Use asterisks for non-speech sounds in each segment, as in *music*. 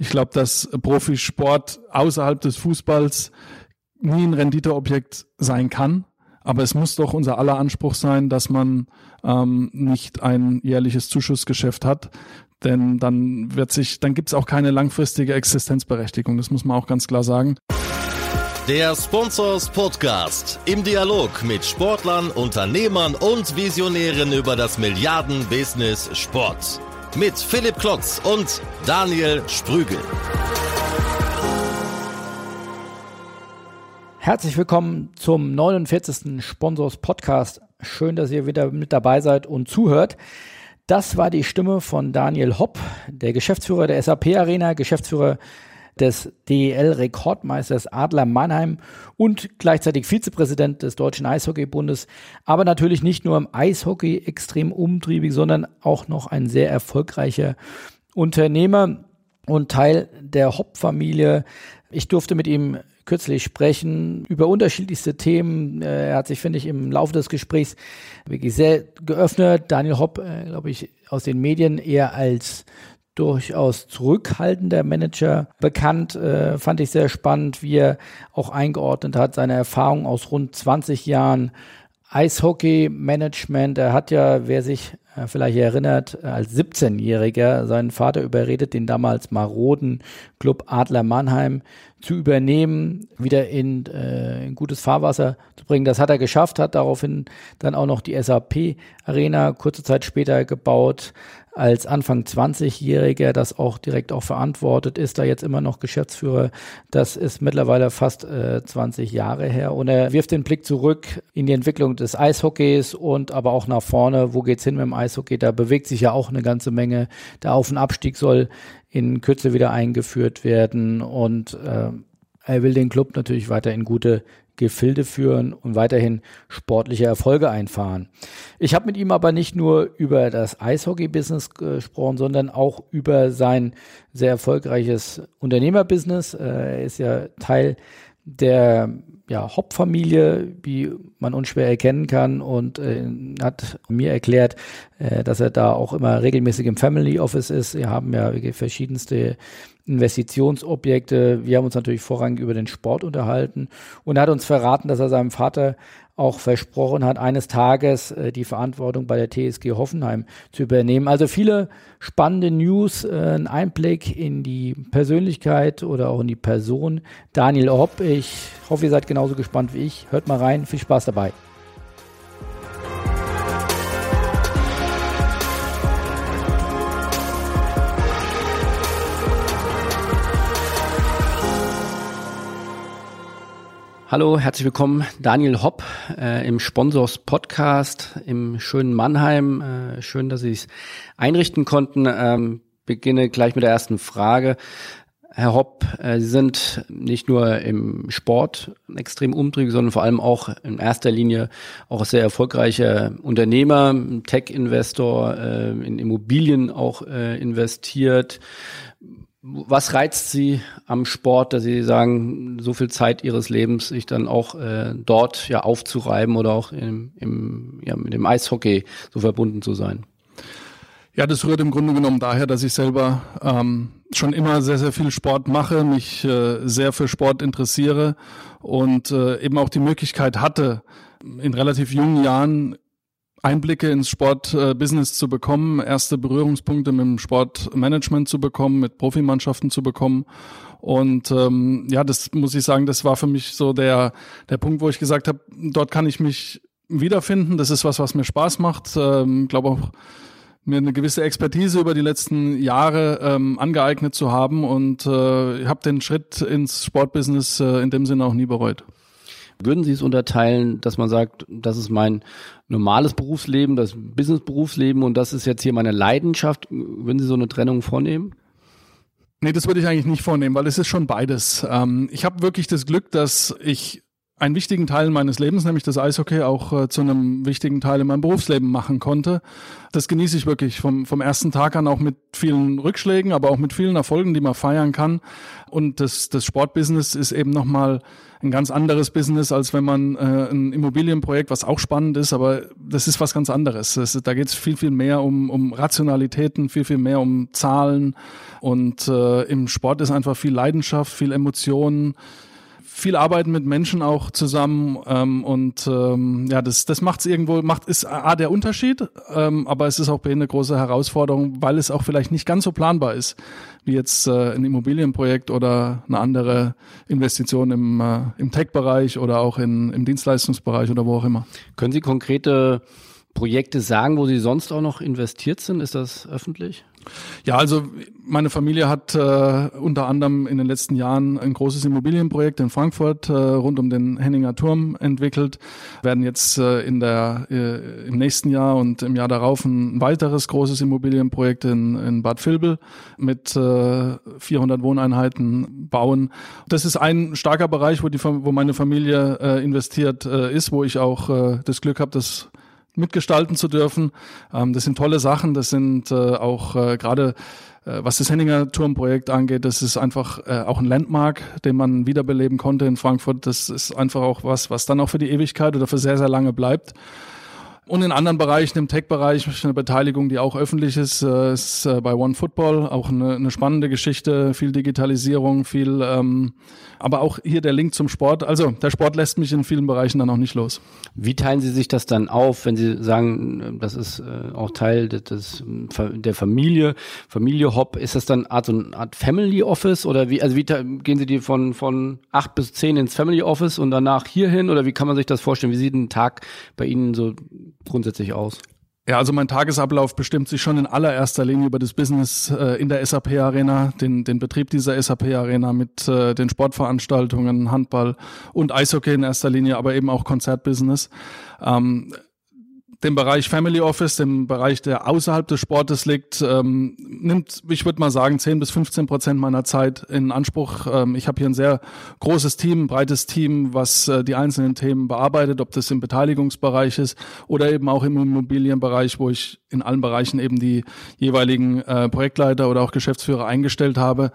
Ich glaube, dass Profisport außerhalb des Fußballs nie ein Renditeobjekt sein kann. Aber es muss doch unser aller Anspruch sein, dass man ähm, nicht ein jährliches Zuschussgeschäft hat. Denn dann wird sich, dann gibt es auch keine langfristige Existenzberechtigung. Das muss man auch ganz klar sagen. Der Sponsors Podcast im Dialog mit Sportlern, Unternehmern und Visionären über das Milliarden-Business Sport mit Philipp Klotz und Daniel Sprügel. Herzlich willkommen zum 49. Sponsors Podcast. Schön, dass ihr wieder mit dabei seid und zuhört. Das war die Stimme von Daniel Hopp, der Geschäftsführer der SAP Arena, Geschäftsführer des DEL-Rekordmeisters Adler Mannheim und gleichzeitig Vizepräsident des Deutschen Eishockeybundes. Aber natürlich nicht nur im Eishockey extrem umtriebig, sondern auch noch ein sehr erfolgreicher Unternehmer und Teil der Hopp-Familie. Ich durfte mit ihm kürzlich sprechen über unterschiedlichste Themen. Er hat sich, finde ich, im Laufe des Gesprächs wirklich sehr geöffnet. Daniel Hopp, äh, glaube ich, aus den Medien eher als durchaus zurückhaltender Manager bekannt. Äh, fand ich sehr spannend, wie er auch eingeordnet hat, seine Erfahrung aus rund 20 Jahren Eishockey-Management. Er hat ja, wer sich äh, vielleicht erinnert, als 17-Jähriger seinen Vater überredet, den damals maroden Club Adler Mannheim zu übernehmen, wieder in, äh, in gutes Fahrwasser zu bringen. Das hat er geschafft, hat daraufhin dann auch noch die SAP Arena kurze Zeit später gebaut, als Anfang 20-Jähriger das auch direkt auch verantwortet, ist da jetzt immer noch Geschäftsführer. Das ist mittlerweile fast äh, 20 Jahre her und er wirft den Blick zurück in die Entwicklung des Eishockeys und aber auch nach vorne. Wo geht's hin mit dem Eishockey? Da bewegt sich ja auch eine ganze Menge. Der Auf- und Abstieg soll in Kürze wieder eingeführt werden und äh, er will den Club natürlich weiter in gute Gefilde führen und weiterhin sportliche Erfolge einfahren. Ich habe mit ihm aber nicht nur über das Eishockey-Business gesprochen, sondern auch über sein sehr erfolgreiches Unternehmerbusiness. Äh, er ist ja Teil der ja, Hop-Familie, wie man unschwer erkennen kann und äh, hat mir erklärt, äh, dass er da auch immer regelmäßig im Family Office ist. Wir haben ja verschiedenste Investitionsobjekte. Wir haben uns natürlich vorrangig über den Sport unterhalten und er hat uns verraten, dass er seinem Vater auch versprochen hat, eines Tages äh, die Verantwortung bei der TSG Hoffenheim zu übernehmen. Also viele spannende News, äh, ein Einblick in die Persönlichkeit oder auch in die Person Daniel Hopp. Ich hoffe, ihr seid genauso gespannt wie ich. Hört mal rein, viel Spaß dabei. Hallo, herzlich willkommen, Daniel Hopp äh, im Sponsors Podcast im schönen Mannheim. Äh, schön, dass Sie es einrichten konnten. Ähm, beginne gleich mit der ersten Frage. Herr Hopp, äh, Sie sind nicht nur im Sport extrem umtriebig, sondern vor allem auch in erster Linie auch sehr erfolgreicher Unternehmer, Tech-Investor, äh, in Immobilien auch äh, investiert was reizt Sie am Sport, dass Sie sagen, so viel Zeit Ihres Lebens sich dann auch äh, dort ja aufzureiben oder auch im, im, ja, mit dem Eishockey so verbunden zu sein? Ja, das rührt im Grunde genommen daher, dass ich selber ähm, schon immer sehr, sehr viel Sport mache, mich äh, sehr für Sport interessiere und äh, eben auch die Möglichkeit hatte, in relativ jungen Jahren Einblicke ins Sportbusiness zu bekommen, erste Berührungspunkte mit dem Sportmanagement zu bekommen, mit Profimannschaften zu bekommen. Und ähm, ja, das muss ich sagen, das war für mich so der, der Punkt, wo ich gesagt habe, dort kann ich mich wiederfinden. Das ist was, was mir Spaß macht. Ähm, glaube auch mir eine gewisse Expertise über die letzten Jahre ähm, angeeignet zu haben und äh, habe den Schritt ins Sportbusiness äh, in dem Sinne auch nie bereut. Würden Sie es unterteilen, dass man sagt, das ist mein normales Berufsleben, das Business-Berufsleben und das ist jetzt hier meine Leidenschaft? Würden Sie so eine Trennung vornehmen? Nee, das würde ich eigentlich nicht vornehmen, weil es ist schon beides. Ähm, ich habe wirklich das Glück, dass ich einen wichtigen Teil meines Lebens, nämlich das Eishockey, auch äh, zu einem wichtigen Teil in meinem Berufsleben machen konnte. Das genieße ich wirklich vom, vom ersten Tag an auch mit vielen Rückschlägen, aber auch mit vielen Erfolgen, die man feiern kann. Und das, das Sportbusiness ist eben nochmal ein ganz anderes Business, als wenn man äh, ein Immobilienprojekt, was auch spannend ist, aber das ist was ganz anderes. Das, da geht es viel, viel mehr um, um Rationalitäten, viel, viel mehr um Zahlen. Und äh, im Sport ist einfach viel Leidenschaft, viel Emotionen viel arbeiten mit Menschen auch zusammen ähm, und ähm, ja, das, das macht es irgendwo, macht ist A der Unterschied, ähm, aber es ist auch eine große Herausforderung, weil es auch vielleicht nicht ganz so planbar ist, wie jetzt äh, ein Immobilienprojekt oder eine andere Investition im, äh, im Tech-Bereich oder auch in, im Dienstleistungsbereich oder wo auch immer. Können Sie konkrete Projekte sagen, wo Sie sonst auch noch investiert sind? Ist das öffentlich? Ja, also meine Familie hat äh, unter anderem in den letzten Jahren ein großes Immobilienprojekt in Frankfurt äh, rund um den Henninger Turm entwickelt. Werden jetzt äh, in der äh, im nächsten Jahr und im Jahr darauf ein weiteres großes Immobilienprojekt in, in Bad Vilbel mit äh, 400 Wohneinheiten bauen. Das ist ein starker Bereich, wo die wo meine Familie äh, investiert äh, ist, wo ich auch äh, das Glück habe, das mitgestalten zu dürfen. Ähm, das sind tolle Sachen. Das sind äh, auch äh, gerade äh, was das Henninger Turmprojekt angeht, das ist einfach äh, auch ein Landmark, den man wiederbeleben konnte in Frankfurt. Das ist einfach auch was, was dann auch für die Ewigkeit oder für sehr, sehr lange bleibt. Und in anderen Bereichen, im Tech-Bereich, eine Beteiligung, die auch öffentlich ist, äh, ist äh, bei One Football auch eine, eine spannende Geschichte, viel Digitalisierung, viel, ähm, aber auch hier der Link zum Sport. Also der Sport lässt mich in vielen Bereichen dann auch nicht los. Wie teilen Sie sich das dann auf, wenn Sie sagen, das ist äh, auch Teil des, der Familie, Familie Hop, ist das dann Art, so eine Art Family Office oder wie, also wie gehen Sie die von, von acht bis zehn ins Family Office und danach hierhin oder wie kann man sich das vorstellen? Wie sieht ein Tag bei Ihnen so grundsätzlich aus? Ja, also mein Tagesablauf bestimmt sich schon in allererster Linie über das Business äh, in der SAP Arena, den, den Betrieb dieser SAP Arena mit äh, den Sportveranstaltungen, Handball und Eishockey in erster Linie, aber eben auch Konzertbusiness. Ähm, dem Bereich Family Office, dem Bereich, der außerhalb des Sportes liegt, ähm, nimmt, ich würde mal sagen, 10 bis 15 Prozent meiner Zeit in Anspruch. Ähm, ich habe hier ein sehr großes Team, ein breites Team, was äh, die einzelnen Themen bearbeitet, ob das im Beteiligungsbereich ist oder eben auch im Immobilienbereich, wo ich in allen Bereichen eben die jeweiligen äh, Projektleiter oder auch Geschäftsführer eingestellt habe.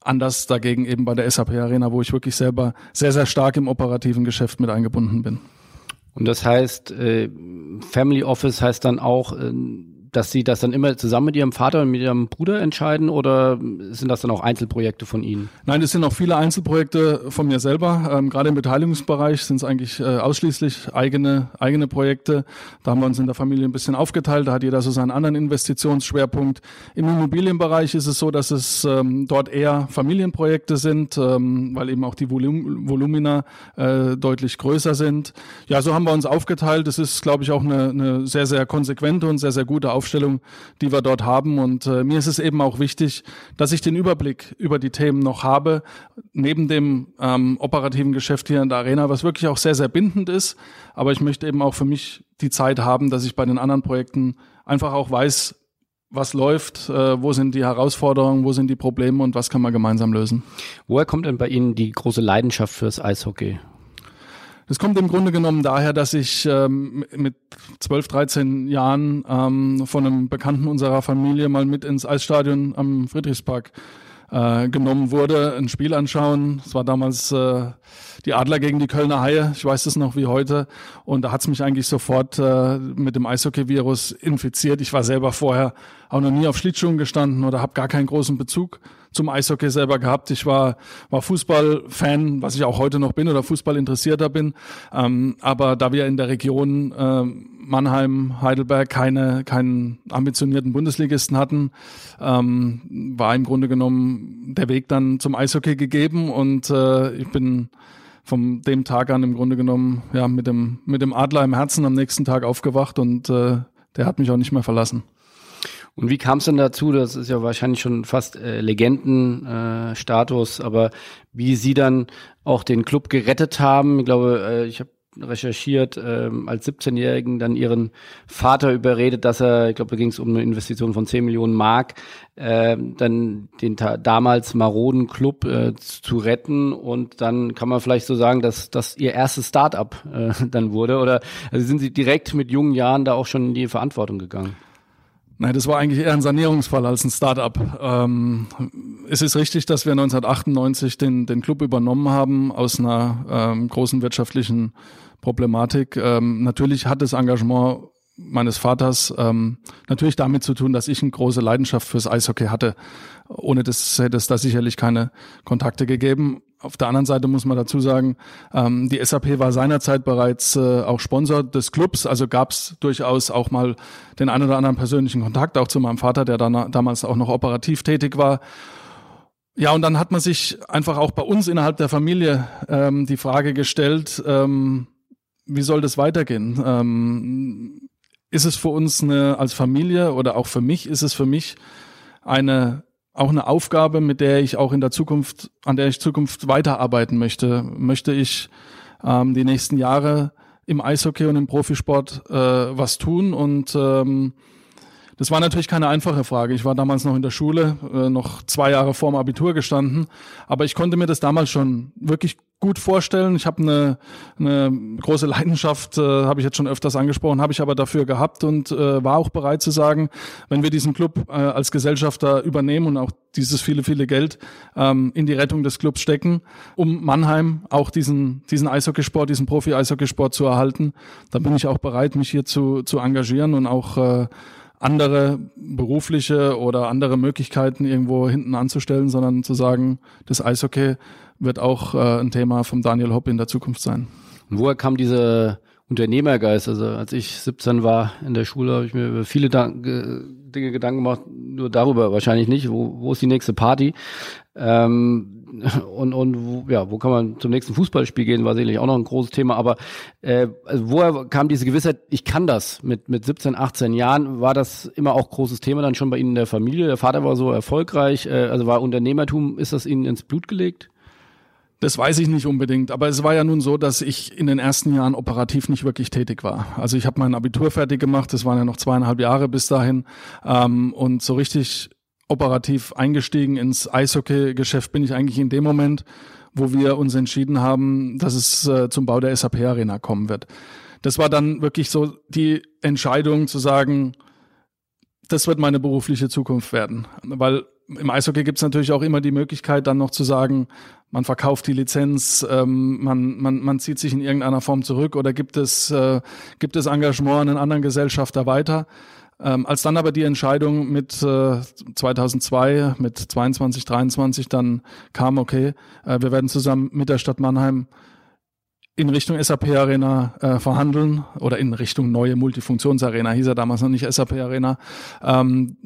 Anders dagegen eben bei der SAP Arena, wo ich wirklich selber sehr, sehr stark im operativen Geschäft mit eingebunden bin. Und das heißt, äh, Family Office heißt dann auch, äh, dass Sie das dann immer zusammen mit Ihrem Vater und mit Ihrem Bruder entscheiden oder sind das dann auch Einzelprojekte von Ihnen? Nein, es sind auch viele Einzelprojekte von mir selber. Ähm, gerade im Beteiligungsbereich sind es eigentlich äh, ausschließlich eigene, eigene Projekte. Da haben wir uns in der Familie ein bisschen aufgeteilt. Da hat jeder so seinen anderen Investitionsschwerpunkt. Im Immobilienbereich ist es so, dass es ähm, dort eher Familienprojekte sind, ähm, weil eben auch die Volum Volumina äh, deutlich größer sind. Ja, so haben wir uns aufgeteilt. Das ist, glaube ich, auch eine, eine sehr, sehr konsequente und sehr, sehr gute Aufteilung Aufstellung, die wir dort haben. Und äh, mir ist es eben auch wichtig, dass ich den Überblick über die Themen noch habe, neben dem ähm, operativen Geschäft hier in der Arena, was wirklich auch sehr, sehr bindend ist. Aber ich möchte eben auch für mich die Zeit haben, dass ich bei den anderen Projekten einfach auch weiß, was läuft, äh, wo sind die Herausforderungen, wo sind die Probleme und was kann man gemeinsam lösen. Woher kommt denn bei Ihnen die große Leidenschaft fürs Eishockey? Das kommt im Grunde genommen daher, dass ich ähm, mit 12, 13 Jahren ähm, von einem Bekannten unserer Familie mal mit ins Eisstadion am Friedrichspark äh, genommen wurde, ein Spiel anschauen. Es war damals äh, die Adler gegen die Kölner Haie, ich weiß es noch wie heute. Und da hat's mich eigentlich sofort äh, mit dem Eishockey-Virus infiziert. Ich war selber vorher auch noch nie auf Schlittschuhen gestanden oder habe gar keinen großen Bezug zum Eishockey selber gehabt. Ich war, war Fußballfan, was ich auch heute noch bin oder Fußballinteressierter bin. Ähm, aber da wir in der Region äh, Mannheim, Heidelberg keine, keinen ambitionierten Bundesligisten hatten, ähm, war im Grunde genommen der Weg dann zum Eishockey gegeben und äh, ich bin von dem Tag an im Grunde genommen ja mit dem mit dem Adler im Herzen am nächsten Tag aufgewacht und äh, der hat mich auch nicht mehr verlassen. Und wie kam es denn dazu? Das ist ja wahrscheinlich schon fast äh, Legendenstatus, äh, aber wie Sie dann auch den Club gerettet haben, ich glaube, äh, ich habe recherchiert, ähm, als 17-Jährigen dann ihren Vater überredet, dass er, ich glaube, da ging es um eine Investition von 10 Millionen Mark, äh, dann den damals maroden Club äh, zu retten und dann kann man vielleicht so sagen, dass das ihr erstes Start-up äh, *laughs* dann wurde oder also sind sie direkt mit jungen Jahren da auch schon in die Verantwortung gegangen? Nein, das war eigentlich eher ein Sanierungsfall als ein Start-up. Ähm, es ist richtig, dass wir 1998 den, den Club übernommen haben aus einer ähm, großen wirtschaftlichen Problematik. Ähm, natürlich hat das Engagement meines Vaters ähm, natürlich damit zu tun, dass ich eine große Leidenschaft fürs Eishockey hatte. Ohne das hätte es da sicherlich keine Kontakte gegeben. Auf der anderen Seite muss man dazu sagen, ähm, die SAP war seinerzeit bereits äh, auch Sponsor des Clubs, also gab es durchaus auch mal den einen oder anderen persönlichen Kontakt, auch zu meinem Vater, der dann, damals auch noch operativ tätig war. Ja, und dann hat man sich einfach auch bei uns innerhalb der Familie ähm, die Frage gestellt, ähm, wie soll das weitergehen? Ähm, ist es für uns eine, als Familie oder auch für mich, ist es für mich eine auch eine Aufgabe, mit der ich auch in der Zukunft, an der ich Zukunft weiterarbeiten möchte. Möchte ich ähm, die nächsten Jahre im Eishockey und im Profisport äh, was tun und ähm, das war natürlich keine einfache Frage. Ich war damals noch in der Schule, äh, noch zwei Jahre vorm Abitur gestanden, aber ich konnte mir das damals schon wirklich gut vorstellen. Ich habe eine, eine große Leidenschaft, äh, habe ich jetzt schon öfters angesprochen, habe ich aber dafür gehabt und äh, war auch bereit zu sagen, wenn wir diesen Club äh, als Gesellschafter übernehmen und auch dieses viele, viele Geld ähm, in die Rettung des Clubs stecken, um Mannheim auch diesen, diesen Eishockeysport, diesen Profi-Eishockeysport zu erhalten, dann bin ich auch bereit, mich hier zu, zu engagieren und auch äh, andere berufliche oder andere Möglichkeiten irgendwo hinten anzustellen, sondern zu sagen, das Eishockey wird auch äh, ein Thema vom Daniel Hopp in der Zukunft sein. Und woher kam diese Unternehmergeist? Also als ich 17 war in der Schule, habe ich mir über viele Dinge Gedanken gemacht, nur darüber wahrscheinlich nicht, wo, wo ist die nächste Party? Ähm, *laughs* und, und wo, ja, wo kann man zum nächsten Fußballspiel gehen, war sicherlich auch noch ein großes Thema, aber äh, also woher kam diese Gewissheit, ich kann das mit, mit 17, 18 Jahren, war das immer auch großes Thema dann schon bei Ihnen in der Familie? Der Vater war so erfolgreich, äh, also war Unternehmertum, ist das Ihnen ins Blut gelegt? Das weiß ich nicht unbedingt, aber es war ja nun so, dass ich in den ersten Jahren operativ nicht wirklich tätig war. Also ich habe mein Abitur fertig gemacht, das waren ja noch zweieinhalb Jahre bis dahin ähm, und so richtig operativ eingestiegen ins Eishockey-Geschäft bin ich eigentlich in dem Moment, wo wir uns entschieden haben, dass es äh, zum Bau der SAP-Arena kommen wird. Das war dann wirklich so die Entscheidung zu sagen, das wird meine berufliche Zukunft werden. Weil im Eishockey gibt es natürlich auch immer die Möglichkeit, dann noch zu sagen, man verkauft die Lizenz, ähm, man, man, man zieht sich in irgendeiner Form zurück oder gibt es, äh, gibt es Engagement an einen anderen Gesellschafter weiter. Ähm, als dann aber die Entscheidung mit äh, 2002, mit 22, 23 dann kam, okay, äh, wir werden zusammen mit der Stadt Mannheim in Richtung SAP Arena äh, verhandeln oder in Richtung neue Multifunktionsarena, hieß er damals noch nicht SAP Arena. Ähm,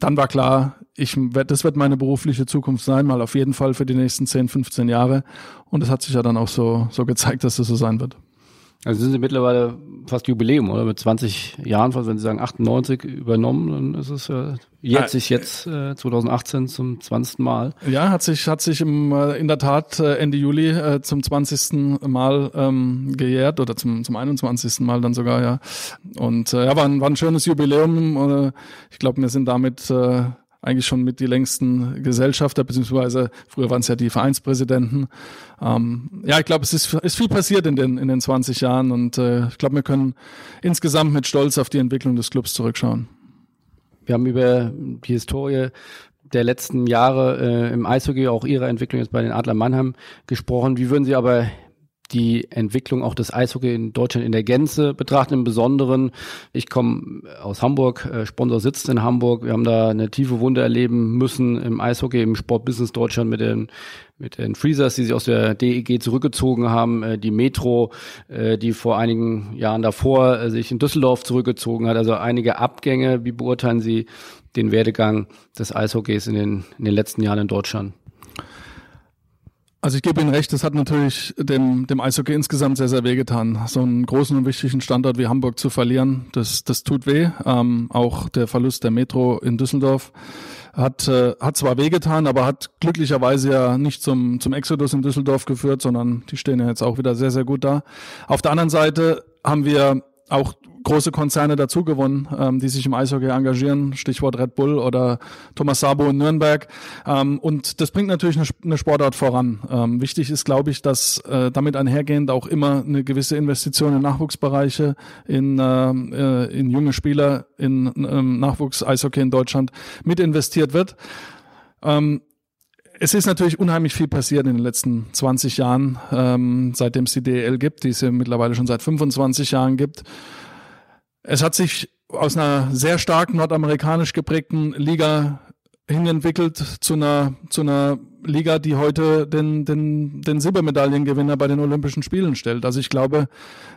dann war klar, ich werd, das wird meine berufliche Zukunft sein, mal auf jeden Fall für die nächsten 10, 15 Jahre. Und es hat sich ja dann auch so, so gezeigt, dass das so sein wird. Also sind Sie mittlerweile fast Jubiläum, oder? Mit 20 Jahren, wenn Sie sagen 98 übernommen, dann ist es ja jetzt, sich jetzt äh, 2018 zum 20. Mal. Ja, hat sich, hat sich im, äh, in der Tat äh, Ende Juli äh, zum 20. Mal ähm, gejährt oder zum, zum 21. Mal dann sogar, ja. Und äh, ja, war ein, war ein schönes Jubiläum. Äh, ich glaube, wir sind damit äh, eigentlich schon mit die längsten Gesellschafter, beziehungsweise früher waren es ja die Vereinspräsidenten. Ähm, ja, ich glaube, es ist, ist viel passiert in den, in den 20 Jahren und äh, ich glaube, wir können insgesamt mit Stolz auf die Entwicklung des Clubs zurückschauen. Wir haben über die Historie der letzten Jahre äh, im Eishockey, auch Ihre Entwicklung jetzt bei den Adler Mannheim gesprochen. Wie würden Sie aber die Entwicklung auch des Eishockey in Deutschland in der Gänze betrachten. Im Besonderen, ich komme aus Hamburg, äh, Sponsor sitzt in Hamburg. Wir haben da eine tiefe Wunde erleben müssen im Eishockey, im Sportbusiness Deutschland mit den mit den Freezers, die sich aus der DEG zurückgezogen haben, äh, die Metro, äh, die vor einigen Jahren davor äh, sich in Düsseldorf zurückgezogen hat. Also einige Abgänge. Wie beurteilen Sie den Werdegang des Eishockeys in den, in den letzten Jahren in Deutschland? Also ich gebe Ihnen recht, es hat natürlich dem, dem Eishockey insgesamt sehr, sehr wehgetan. So einen großen und wichtigen Standort wie Hamburg zu verlieren, das, das tut weh. Ähm, auch der Verlust der Metro in Düsseldorf hat, äh, hat zwar wehgetan, aber hat glücklicherweise ja nicht zum, zum Exodus in Düsseldorf geführt, sondern die stehen ja jetzt auch wieder sehr, sehr gut da. Auf der anderen Seite haben wir auch große Konzerne dazu gewonnen, ähm, die sich im Eishockey engagieren, Stichwort Red Bull oder Thomas Sabo in Nürnberg. Ähm, und das bringt natürlich eine, eine Sportart voran. Ähm, wichtig ist, glaube ich, dass äh, damit einhergehend auch immer eine gewisse Investition in Nachwuchsbereiche, in, äh, äh in junge Spieler, in ähm, Nachwuchs-Eishockey in Deutschland mit investiert wird. Ähm, es ist natürlich unheimlich viel passiert in den letzten 20 Jahren, ähm, seitdem es die DEL gibt, die es ja mittlerweile schon seit 25 Jahren gibt. Es hat sich aus einer sehr stark nordamerikanisch geprägten Liga hinentwickelt zu einer, zu einer Liga, die heute den, den, den Silbermedaillengewinner bei den Olympischen Spielen stellt. Also ich glaube,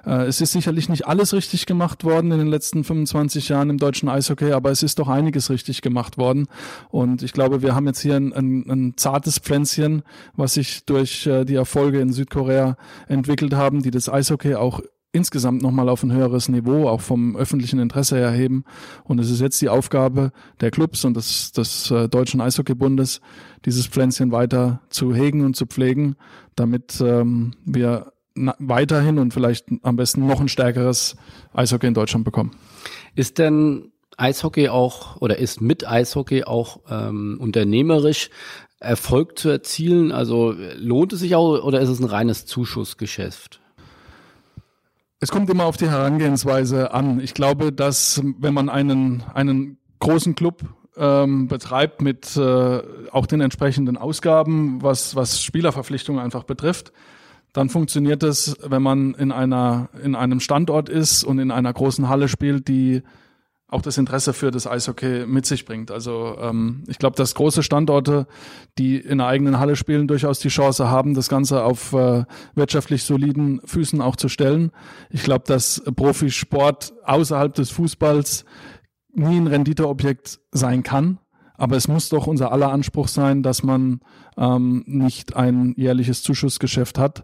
äh, es ist sicherlich nicht alles richtig gemacht worden in den letzten 25 Jahren im deutschen Eishockey, aber es ist doch einiges richtig gemacht worden. Und ich glaube, wir haben jetzt hier ein, ein, ein zartes Pflänzchen, was sich durch äh, die Erfolge in Südkorea entwickelt haben, die das Eishockey auch insgesamt nochmal auf ein höheres Niveau, auch vom öffentlichen Interesse erheben. Und es ist jetzt die Aufgabe der Clubs und des, des äh, Deutschen Eishockeybundes, dieses Pflänzchen weiter zu hegen und zu pflegen, damit ähm, wir weiterhin und vielleicht am besten noch ein stärkeres Eishockey in Deutschland bekommen. Ist denn Eishockey auch oder ist mit Eishockey auch ähm, unternehmerisch Erfolg zu erzielen? Also lohnt es sich auch oder ist es ein reines Zuschussgeschäft? Es kommt immer auf die Herangehensweise an. Ich glaube, dass wenn man einen, einen großen Club ähm, betreibt mit äh, auch den entsprechenden Ausgaben, was, was Spielerverpflichtungen einfach betrifft, dann funktioniert es, wenn man in einer in einem Standort ist und in einer großen Halle spielt, die auch das Interesse für das Eishockey mit sich bringt. Also ähm, ich glaube, dass große Standorte, die in einer eigenen Halle spielen, durchaus die Chance haben, das Ganze auf äh, wirtschaftlich soliden Füßen auch zu stellen. Ich glaube, dass Profisport außerhalb des Fußballs nie ein Renditeobjekt sein kann. Aber es muss doch unser aller Anspruch sein, dass man ähm, nicht ein jährliches Zuschussgeschäft hat,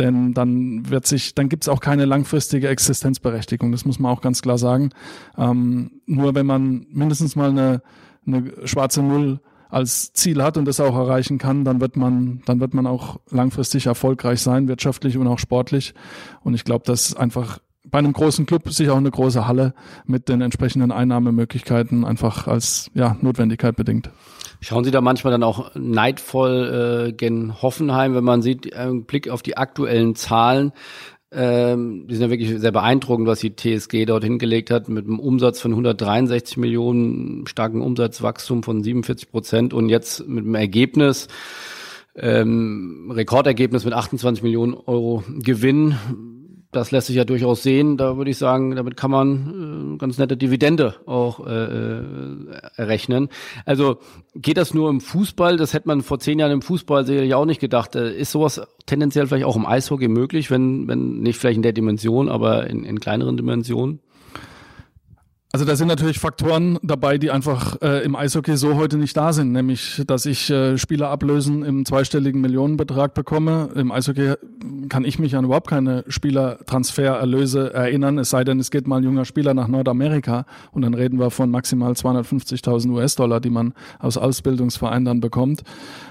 denn dann wird sich, dann gibt es auch keine langfristige Existenzberechtigung. Das muss man auch ganz klar sagen. Ähm, nur wenn man mindestens mal eine, eine schwarze Null als Ziel hat und das auch erreichen kann, dann wird man, dann wird man auch langfristig erfolgreich sein, wirtschaftlich und auch sportlich. Und ich glaube, dass einfach bei einem großen Club sich auch eine große Halle mit den entsprechenden Einnahmemöglichkeiten einfach als ja, Notwendigkeit bedingt. Schauen Sie da manchmal dann auch neidvoll äh, gen Hoffenheim, wenn man sieht, ein Blick auf die aktuellen Zahlen, ähm, die sind ja wirklich sehr beeindruckend, was die TSG dort hingelegt hat, mit einem Umsatz von 163 Millionen, starken Umsatzwachstum von 47 Prozent und jetzt mit einem Ergebnis, ähm, Rekordergebnis mit 28 Millionen Euro Gewinn das lässt sich ja durchaus sehen. Da würde ich sagen, damit kann man äh, ganz nette Dividende auch äh, äh, errechnen. Also geht das nur im Fußball? Das hätte man vor zehn Jahren im Fußball sicherlich auch nicht gedacht. Äh, ist sowas tendenziell vielleicht auch im Eishockey möglich, wenn, wenn nicht vielleicht in der Dimension, aber in, in kleineren Dimensionen? Also da sind natürlich Faktoren dabei, die einfach äh, im Eishockey so heute nicht da sind, nämlich dass ich äh, Spieler ablösen im zweistelligen Millionenbetrag bekomme. Im Eishockey kann ich mich an überhaupt keine Spielertransfererlöse erinnern, es sei denn, es geht mal ein junger Spieler nach Nordamerika und dann reden wir von maximal 250.000 US-Dollar, die man aus Ausbildungsvereinen dann bekommt.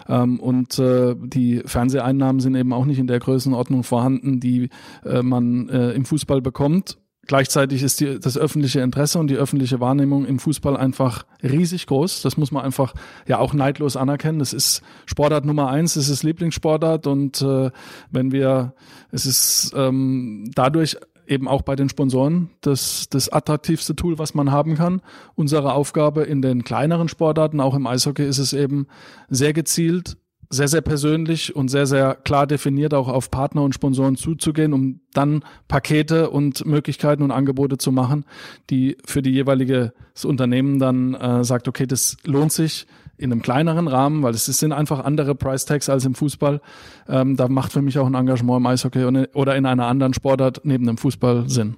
Ähm, und äh, die Fernseheinnahmen sind eben auch nicht in der Größenordnung vorhanden, die äh, man äh, im Fußball bekommt. Gleichzeitig ist die, das öffentliche Interesse und die öffentliche Wahrnehmung im Fußball einfach riesig groß. Das muss man einfach ja auch neidlos anerkennen. Das ist Sportart Nummer eins, es ist Lieblingssportart und äh, wenn wir, es ist ähm, dadurch eben auch bei den Sponsoren das, das attraktivste Tool, was man haben kann. Unsere Aufgabe in den kleineren Sportarten, auch im Eishockey, ist es eben sehr gezielt sehr, sehr persönlich und sehr, sehr klar definiert auch auf Partner und Sponsoren zuzugehen, um dann Pakete und Möglichkeiten und Angebote zu machen, die für die jeweilige Unternehmen dann äh, sagt, okay, das lohnt sich in einem kleineren Rahmen, weil es sind einfach andere Price Tags als im Fußball. Ähm, da macht für mich auch ein Engagement im Eishockey oder in einer anderen Sportart neben dem Fußball Sinn.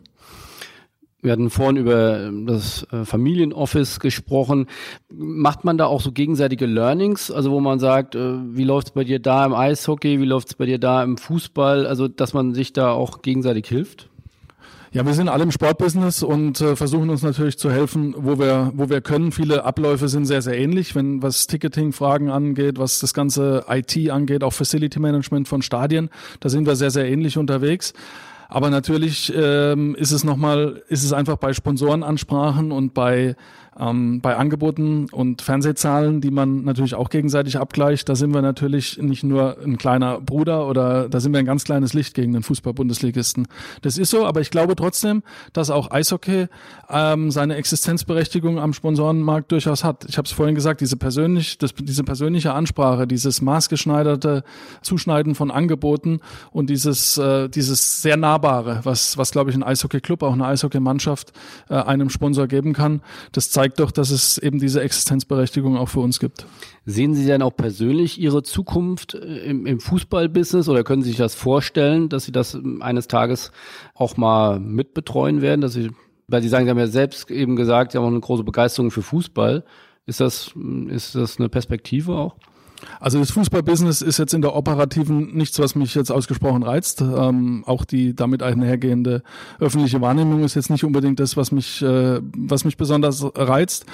Wir hatten vorhin über das äh, Familienoffice gesprochen. Macht man da auch so gegenseitige Learnings, also wo man sagt, äh, wie läuft es bei dir da im Eishockey, wie läuft es bei dir da im Fußball, also dass man sich da auch gegenseitig hilft? Ja, wir sind alle im Sportbusiness und äh, versuchen uns natürlich zu helfen, wo wir, wo wir können. Viele Abläufe sind sehr, sehr ähnlich, wenn was Ticketing-Fragen angeht, was das ganze IT angeht, auch Facility Management von Stadien. Da sind wir sehr, sehr ähnlich unterwegs. Aber natürlich ähm, ist es nochmal, ist es einfach bei Sponsorenansprachen und bei ähm, bei Angeboten und Fernsehzahlen, die man natürlich auch gegenseitig abgleicht, da sind wir natürlich nicht nur ein kleiner Bruder oder da sind wir ein ganz kleines Licht gegen den Fußball-Bundesligisten. Das ist so, aber ich glaube trotzdem, dass auch Eishockey ähm, seine Existenzberechtigung am Sponsorenmarkt durchaus hat. Ich habe es vorhin gesagt, diese, persönlich, das, diese persönliche Ansprache, dieses maßgeschneiderte Zuschneiden von Angeboten und dieses, äh, dieses sehr nahbare, was, was glaube ich ein Eishockey-Club, auch eine Eishockey-Mannschaft äh, einem Sponsor geben kann, das zeigt zeigt doch, dass es eben diese Existenzberechtigung auch für uns gibt. Sehen Sie denn auch persönlich Ihre Zukunft äh, im, im Fußballbusiness oder können Sie sich das vorstellen, dass Sie das eines Tages auch mal mitbetreuen werden, dass Sie, weil Sie sagen, Sie haben ja selbst eben gesagt, Sie haben auch eine große Begeisterung für Fußball. Ist das, ist das eine Perspektive auch? Also das Fußballbusiness ist jetzt in der operativen nichts, was mich jetzt ausgesprochen reizt. Ähm, auch die damit einhergehende öffentliche Wahrnehmung ist jetzt nicht unbedingt das, was mich, äh, was mich besonders reizt.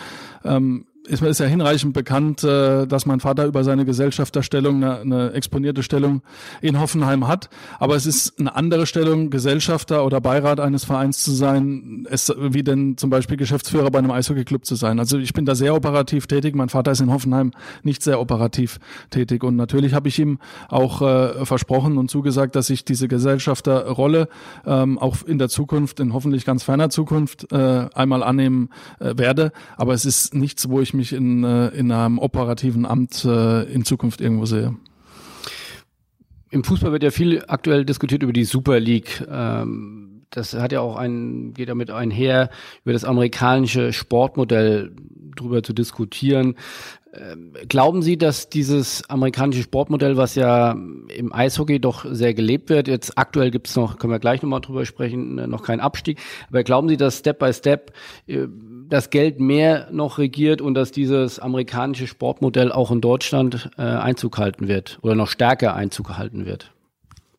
Ähm, ist, ist ja hinreichend bekannt, äh, dass mein Vater über seine Gesellschafterstellung eine, eine exponierte Stellung in Hoffenheim hat. Aber es ist eine andere Stellung, Gesellschafter oder Beirat eines Vereins zu sein, es, wie denn zum Beispiel Geschäftsführer bei einem Eishockeyclub zu sein. Also ich bin da sehr operativ tätig. Mein Vater ist in Hoffenheim nicht sehr operativ tätig. Und natürlich habe ich ihm auch äh, versprochen und zugesagt, dass ich diese Gesellschafterrolle ähm, auch in der Zukunft, in hoffentlich ganz ferner Zukunft, äh, einmal annehmen äh, werde. Aber es ist nichts, wo ich mich in, äh, in einem operativen Amt äh, in Zukunft irgendwo sehe. Im Fußball wird ja viel aktuell diskutiert über die Super League. Ähm, das hat ja auch ein, geht damit einher, über das amerikanische Sportmodell drüber zu diskutieren. Ähm, glauben Sie, dass dieses amerikanische Sportmodell, was ja im Eishockey doch sehr gelebt wird, jetzt aktuell gibt es noch, können wir gleich nochmal drüber sprechen, noch keinen Abstieg, aber glauben Sie, dass Step by Step äh, das Geld mehr noch regiert und dass dieses amerikanische Sportmodell auch in Deutschland äh, Einzug halten wird oder noch stärker Einzug halten wird?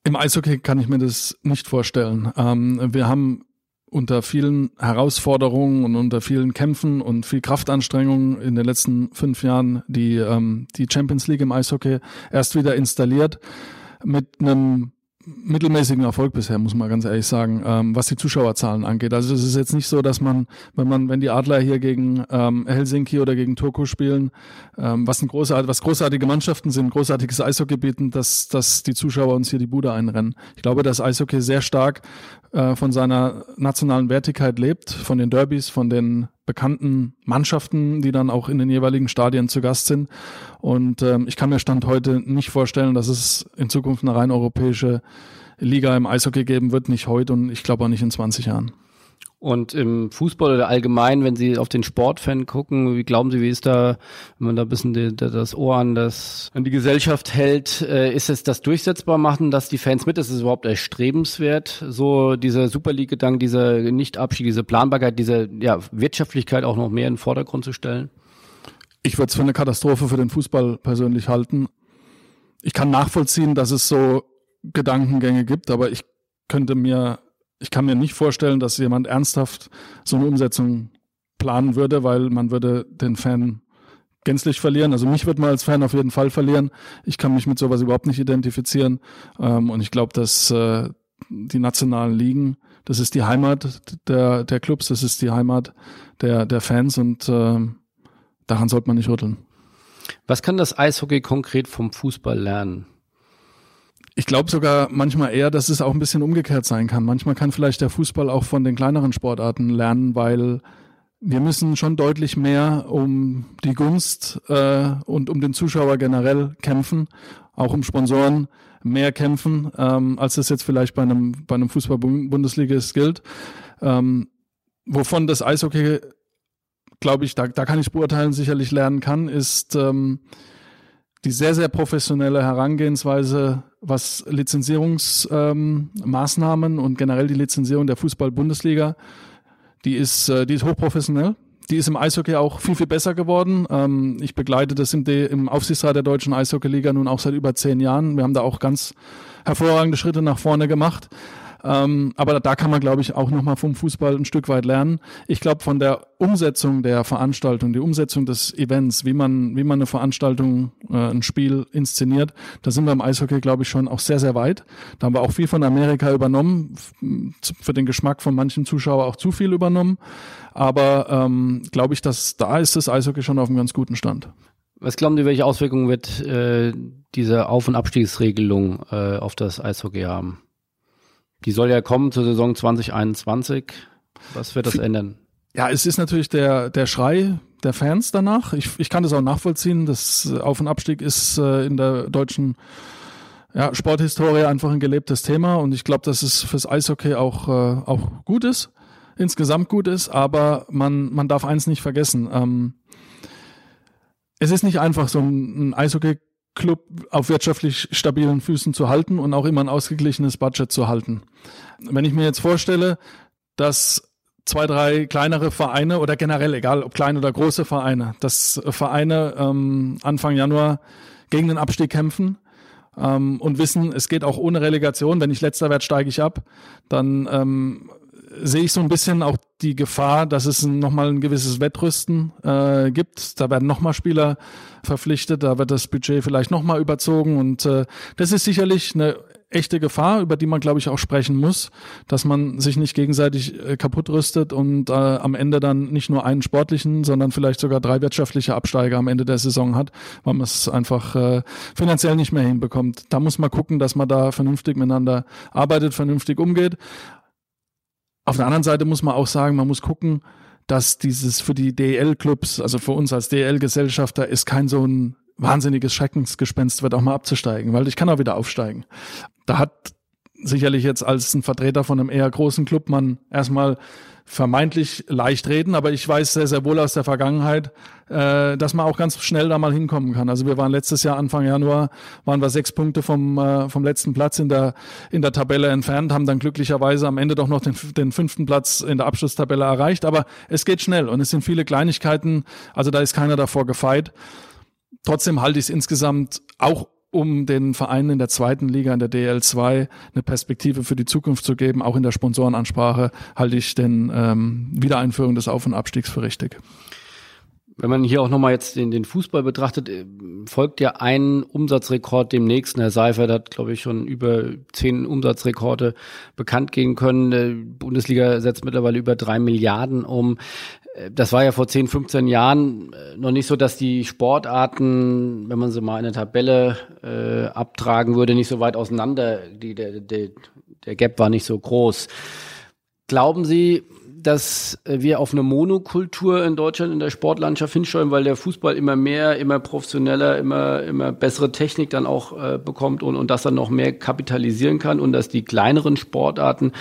Im Eishockey kann ich mir das nicht vorstellen. Ähm, wir haben unter vielen Herausforderungen und unter vielen Kämpfen und viel Kraftanstrengungen in den letzten fünf Jahren die, ähm, die Champions League im Eishockey erst wieder installiert mit einem mittelmäßigen Erfolg bisher, muss man ganz ehrlich sagen, ähm, was die Zuschauerzahlen angeht. Also es ist jetzt nicht so, dass man, wenn man, wenn die Adler hier gegen ähm, Helsinki oder gegen Turku spielen, ähm, was ein großart, was großartige Mannschaften sind, großartiges Eishockey bieten, dass, dass die Zuschauer uns hier die Bude einrennen. Ich glaube, dass Eishockey sehr stark äh, von seiner nationalen Wertigkeit lebt, von den Derbys, von den bekannten Mannschaften, die dann auch in den jeweiligen Stadien zu Gast sind. Und ähm, ich kann mir Stand heute nicht vorstellen, dass es in Zukunft eine rein europäische Liga im Eishockey geben wird, nicht heute und ich glaube auch nicht in 20 Jahren. Und im Fußball oder allgemein, wenn Sie auf den Sportfan gucken, wie glauben Sie, wie ist da, wenn man da ein bisschen die, das Ohr an, das, an die Gesellschaft hält, äh, ist es das durchsetzbar machen, dass die Fans mit, ist es überhaupt erstrebenswert, so dieser Super League-Gedanke, dieser Nicht-Abschied, diese Planbarkeit, diese ja, Wirtschaftlichkeit auch noch mehr in den Vordergrund zu stellen? Ich würde es für eine Katastrophe für den Fußball persönlich halten. Ich kann nachvollziehen, dass es so Gedankengänge gibt, aber ich könnte mir ich kann mir nicht vorstellen, dass jemand ernsthaft so eine Umsetzung planen würde, weil man würde den Fan gänzlich verlieren. Also mich wird man als Fan auf jeden Fall verlieren. Ich kann mich mit sowas überhaupt nicht identifizieren. Ähm, und ich glaube, dass äh, die nationalen Ligen, das ist die Heimat der, der Clubs, das ist die Heimat der, der Fans und äh, daran sollte man nicht rütteln. Was kann das Eishockey konkret vom Fußball lernen? Ich glaube sogar manchmal eher, dass es auch ein bisschen umgekehrt sein kann. Manchmal kann vielleicht der Fußball auch von den kleineren Sportarten lernen, weil wir müssen schon deutlich mehr um die Gunst äh, und um den Zuschauer generell kämpfen, auch um Sponsoren mehr kämpfen, ähm, als das jetzt vielleicht bei einem, bei einem Fußball-Bundesligist gilt. Ähm, wovon das Eishockey, glaube ich, da, da kann ich beurteilen, sicherlich lernen kann, ist ähm, die sehr, sehr professionelle Herangehensweise, was Lizenzierungsmaßnahmen ähm, und generell die Lizenzierung der Fußball-Bundesliga, Die ist, äh, die ist hochprofessionell. Die ist im Eishockey auch viel, viel besser geworden. Ähm, ich begleite das im, im Aufsichtsrat der Deutschen Eishockeyliga nun auch seit über zehn Jahren. Wir haben da auch ganz hervorragende Schritte nach vorne gemacht. Ähm, aber da kann man, glaube ich, auch nochmal vom Fußball ein Stück weit lernen. Ich glaube, von der Umsetzung der Veranstaltung, die Umsetzung des Events, wie man, wie man eine Veranstaltung, äh, ein Spiel inszeniert, da sind wir im Eishockey, glaube ich, schon auch sehr, sehr weit. Da haben wir auch viel von Amerika übernommen, für den Geschmack von manchen Zuschauern auch zu viel übernommen. Aber ähm, glaube ich, dass da ist das Eishockey schon auf einem ganz guten Stand. Was glauben Sie, welche Auswirkungen wird äh, diese Auf- und Abstiegsregelung äh, auf das Eishockey haben? Die soll ja kommen zur Saison 2021. Was wird das F ändern? Ja, es ist natürlich der, der Schrei der Fans danach. Ich, ich kann das auch nachvollziehen. Das Auf- und Abstieg ist äh, in der deutschen ja, Sporthistorie einfach ein gelebtes Thema und ich glaube, dass es fürs Eishockey auch, äh, auch gut ist, insgesamt gut ist, aber man, man darf eins nicht vergessen. Ähm, es ist nicht einfach so ein, ein Eishockey Club auf wirtschaftlich stabilen Füßen zu halten und auch immer ein ausgeglichenes Budget zu halten. Wenn ich mir jetzt vorstelle, dass zwei, drei kleinere Vereine oder generell, egal ob kleine oder große Vereine, dass Vereine ähm, Anfang Januar gegen den Abstieg kämpfen ähm, und wissen, es geht auch ohne Relegation. Wenn ich letzter werde, steige ich ab. Dann ähm, sehe ich so ein bisschen auch die Gefahr, dass es nochmal ein gewisses Wettrüsten äh, gibt. Da werden nochmal Spieler verpflichtet, da wird das Budget vielleicht nochmal überzogen und äh, das ist sicherlich eine echte Gefahr, über die man, glaube ich, auch sprechen muss, dass man sich nicht gegenseitig äh, kaputt rüstet und äh, am Ende dann nicht nur einen sportlichen, sondern vielleicht sogar drei wirtschaftliche Absteiger am Ende der Saison hat, weil man es einfach äh, finanziell nicht mehr hinbekommt. Da muss man gucken, dass man da vernünftig miteinander arbeitet, vernünftig umgeht. Auf der anderen Seite muss man auch sagen, man muss gucken, dass dieses für die DL-Clubs, also für uns als DL-Gesellschafter, ist kein so ein wahnsinniges Schreckensgespenst wird, auch mal abzusteigen, weil ich kann auch wieder aufsteigen. Da hat sicherlich jetzt als ein Vertreter von einem eher großen Club man erstmal vermeintlich leicht reden, aber ich weiß sehr, sehr wohl aus der Vergangenheit, äh, dass man auch ganz schnell da mal hinkommen kann. Also wir waren letztes Jahr Anfang Januar, waren wir sechs Punkte vom, äh, vom letzten Platz in der, in der Tabelle entfernt, haben dann glücklicherweise am Ende doch noch den, den fünften Platz in der Abschlusstabelle erreicht. Aber es geht schnell und es sind viele Kleinigkeiten, also da ist keiner davor gefeit. Trotzdem halte ich es insgesamt auch um den Vereinen in der zweiten Liga, in der DL2, eine Perspektive für die Zukunft zu geben. Auch in der Sponsorenansprache halte ich den ähm, Wiedereinführung des Auf- und Abstiegs für richtig. Wenn man hier auch nochmal jetzt den, den Fußball betrachtet, äh, folgt ja ein Umsatzrekord dem nächsten. Herr Seifert hat, glaube ich, schon über zehn Umsatzrekorde bekannt gehen können. Die Bundesliga setzt mittlerweile über drei Milliarden um. Äh, das war ja vor 10, 15 Jahren äh, noch nicht so, dass die Sportarten, wenn man sie mal in der Tabelle äh, abtragen würde, nicht so weit auseinander, die, der, der, der Gap war nicht so groß. Glauben Sie, dass wir auf eine Monokultur in Deutschland in der Sportlandschaft hinsteuern, weil der Fußball immer mehr, immer professioneller, immer, immer bessere Technik dann auch äh, bekommt und, und das dann noch mehr kapitalisieren kann und dass die kleineren Sportarten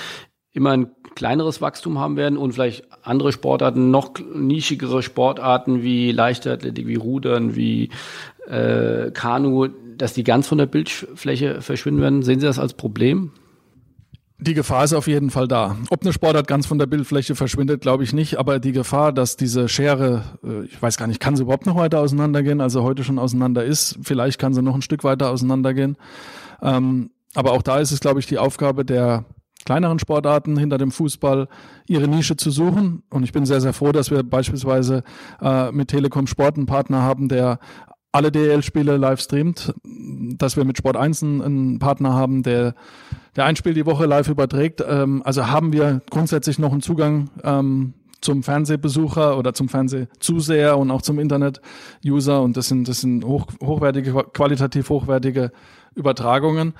immer ein kleineres Wachstum haben werden und vielleicht andere Sportarten, noch nischigere Sportarten wie Leichtathletik, wie Rudern, wie äh, Kanu, dass die ganz von der Bildfläche verschwinden werden. Sehen Sie das als Problem? Die Gefahr ist auf jeden Fall da. Ob eine Sportart ganz von der Bildfläche verschwindet, glaube ich nicht. Aber die Gefahr, dass diese Schere, äh, ich weiß gar nicht, kann sie überhaupt noch weiter auseinandergehen? Also heute schon auseinander ist. Vielleicht kann sie noch ein Stück weiter auseinandergehen. Ähm, aber auch da ist es, glaube ich, die Aufgabe der kleineren Sportarten hinter dem Fußball ihre Nische zu suchen. Und ich bin sehr, sehr froh, dass wir beispielsweise äh, mit Telekom Sport einen Partner haben, der alle DL-Spiele live streamt, dass wir mit Sport 1 einen Partner haben, der, der ein Spiel die Woche live überträgt. Ähm, also haben wir grundsätzlich noch einen Zugang ähm, zum Fernsehbesucher oder zum Fernsehzuseher und auch zum Internet-User und das sind, das sind hoch, hochwertige, qualitativ hochwertige Übertragungen.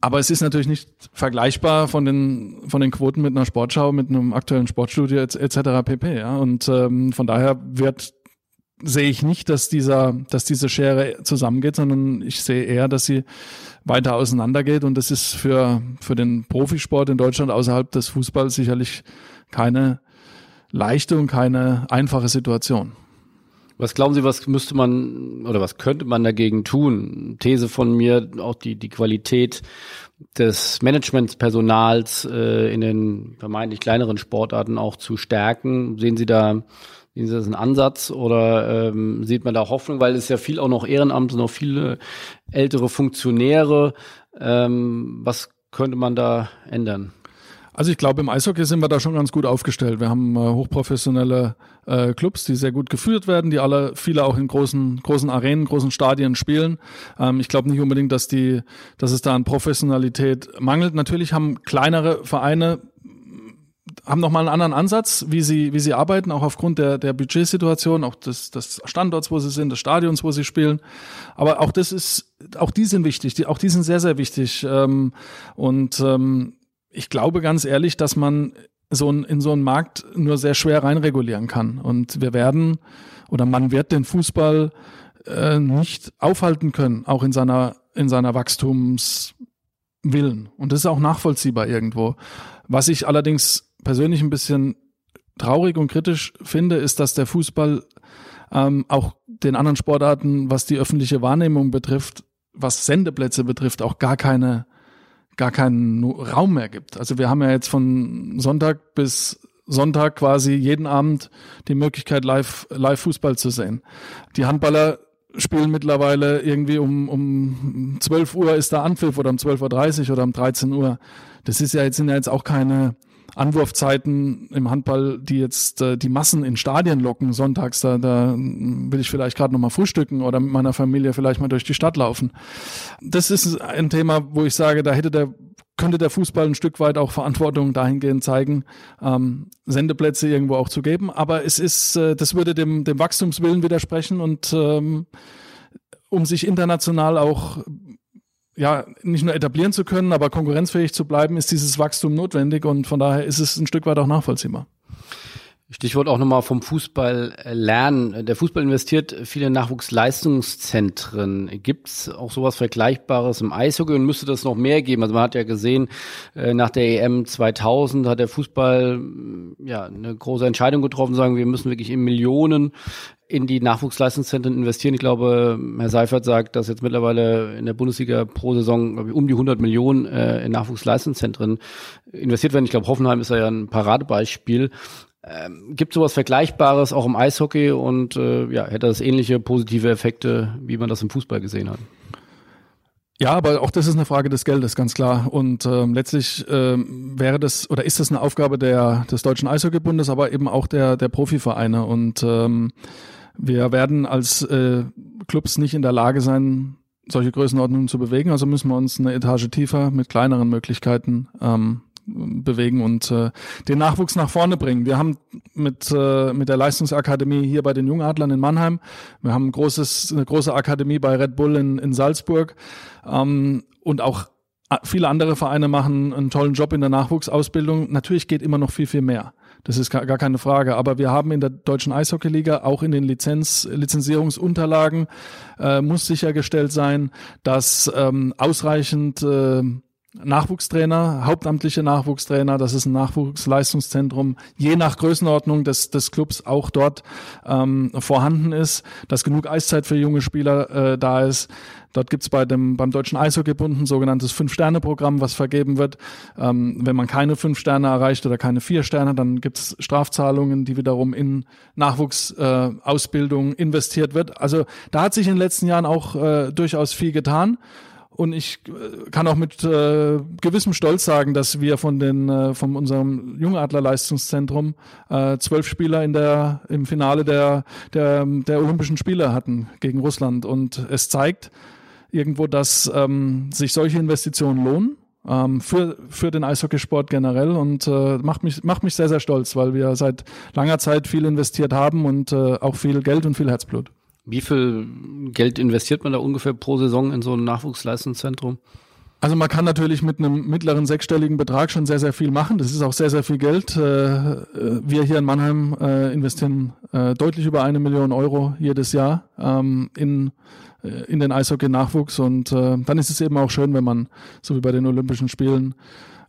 Aber es ist natürlich nicht vergleichbar von den von den Quoten mit einer Sportschau, mit einem aktuellen Sportstudio etc. pp. Ja? Und ähm, von daher wird sehe ich nicht, dass dieser, dass diese Schere zusammengeht, sondern ich sehe eher, dass sie weiter auseinandergeht und das ist für, für den Profisport in Deutschland außerhalb des Fußballs sicherlich keine leichte und keine einfache Situation. Was glauben Sie, was müsste man oder was könnte man dagegen tun? These von mir, auch die, die Qualität des Managementspersonals äh, in den vermeintlich kleineren Sportarten auch zu stärken. Sehen Sie da, sehen das einen Ansatz oder ähm, sieht man da Hoffnung, weil es ja viel auch noch Ehrenamt und noch viele ältere Funktionäre. Ähm, was könnte man da ändern? Also ich glaube, im Eishockey sind wir da schon ganz gut aufgestellt. Wir haben äh, hochprofessionelle äh, Clubs, die sehr gut geführt werden, die alle viele auch in großen großen Arenen, großen Stadien spielen. Ähm, ich glaube nicht unbedingt, dass die, dass es da an Professionalität mangelt. Natürlich haben kleinere Vereine haben nochmal einen anderen Ansatz, wie sie, wie sie arbeiten, auch aufgrund der, der Budgetsituation, auch des, des Standorts, wo sie sind, des Stadions, wo sie spielen. Aber auch das ist, auch die sind wichtig, die, auch die sind sehr, sehr wichtig. Ähm, und ähm, ich glaube ganz ehrlich, dass man so ein, in so einen Markt nur sehr schwer reinregulieren kann. Und wir werden oder man wird den Fußball äh, nicht aufhalten können, auch in seiner, in seiner Wachstumswillen. Und das ist auch nachvollziehbar irgendwo. Was ich allerdings persönlich ein bisschen traurig und kritisch finde, ist, dass der Fußball ähm, auch den anderen Sportarten, was die öffentliche Wahrnehmung betrifft, was Sendeplätze betrifft, auch gar keine gar keinen Raum mehr gibt. Also wir haben ja jetzt von Sonntag bis Sonntag quasi jeden Abend die Möglichkeit, live, live Fußball zu sehen. Die Handballer spielen mittlerweile irgendwie um, um 12 Uhr ist da Anpfiff oder um 12.30 Uhr oder um 13 Uhr. Das ist ja jetzt, sind ja jetzt auch keine Anwurfzeiten im Handball, die jetzt äh, die Massen in Stadien locken, sonntags, da, da will ich vielleicht gerade nochmal frühstücken oder mit meiner Familie vielleicht mal durch die Stadt laufen. Das ist ein Thema, wo ich sage, da hätte der könnte der Fußball ein Stück weit auch Verantwortung dahingehend zeigen, ähm, Sendeplätze irgendwo auch zu geben. Aber es ist, äh, das würde dem, dem Wachstumswillen widersprechen und ähm, um sich international auch ja, nicht nur etablieren zu können, aber konkurrenzfähig zu bleiben, ist dieses Wachstum notwendig und von daher ist es ein Stück weit auch nachvollziehbar. Stichwort auch nochmal vom Fußball lernen. Der Fußball investiert viele Nachwuchsleistungszentren. Gibt es auch sowas Vergleichbares im Eishockey und müsste das noch mehr geben? Also man hat ja gesehen, äh, nach der EM 2000 hat der Fußball ja eine große Entscheidung getroffen, sagen wir müssen wirklich in Millionen in die Nachwuchsleistungszentren investieren. Ich glaube, Herr Seifert sagt, dass jetzt mittlerweile in der Bundesliga pro Saison ich, um die 100 Millionen äh, in Nachwuchsleistungszentren investiert werden. Ich glaube, Hoffenheim ist ja ein Paradebeispiel. Ähm, gibt sowas Vergleichbares auch im Eishockey und äh, ja, hätte das ähnliche positive Effekte, wie man das im Fußball gesehen hat? Ja, aber auch das ist eine Frage des Geldes, ganz klar. Und ähm, letztlich ähm, wäre das oder ist das eine Aufgabe der, des Deutschen Eishockeybundes, aber eben auch der, der Profivereine. Und ähm, wir werden als äh, Clubs nicht in der Lage sein, solche Größenordnungen zu bewegen. Also müssen wir uns eine Etage tiefer mit kleineren Möglichkeiten ähm, bewegen und äh, den Nachwuchs nach vorne bringen. Wir haben mit, äh, mit der Leistungsakademie hier bei den Jungadlern in Mannheim, wir haben ein großes, eine große Akademie bei Red Bull in, in Salzburg ähm, und auch viele andere Vereine machen einen tollen Job in der Nachwuchsausbildung. Natürlich geht immer noch viel, viel mehr. Das ist gar, keine Frage. Aber wir haben in der deutschen Eishockeyliga auch in den Lizenz, Lizenzierungsunterlagen äh, muss sichergestellt sein, dass ähm, ausreichend äh, Nachwuchstrainer, hauptamtliche Nachwuchstrainer, das ist ein Nachwuchsleistungszentrum, je nach Größenordnung des, des Clubs auch dort ähm, vorhanden ist, dass genug Eiszeit für junge Spieler äh, da ist. Dort gibt's bei dem, beim Deutschen Eishockeybund ein sogenanntes Fünf-Sterne-Programm, was vergeben wird. Ähm, wenn man keine fünf Sterne erreicht oder keine vier Sterne, dann gibt's Strafzahlungen, die wiederum in Nachwuchsausbildung äh, investiert wird. Also da hat sich in den letzten Jahren auch äh, durchaus viel getan. Und ich äh, kann auch mit äh, gewissem Stolz sagen, dass wir von den äh, von unserem Jungadler Leistungszentrum äh, zwölf Spieler in der im Finale der der der Olympischen Spiele hatten gegen Russland. Und es zeigt irgendwo, dass ähm, sich solche Investitionen lohnen ähm, für für den Eishockeysport generell und äh, macht mich macht mich sehr sehr stolz, weil wir seit langer Zeit viel investiert haben und äh, auch viel Geld und viel Herzblut. Wie viel Geld investiert man da ungefähr pro Saison in so ein Nachwuchsleistungszentrum? Also man kann natürlich mit einem mittleren sechsstelligen Betrag schon sehr, sehr viel machen. Das ist auch sehr, sehr viel Geld. Äh, äh, wir hier in Mannheim äh, investieren deutlich über eine Million Euro jedes Jahr ähm, in, in den Eishockey-Nachwuchs. Und dann ist es eben auch schön, wenn man, so wie bei den Olympischen Spielen,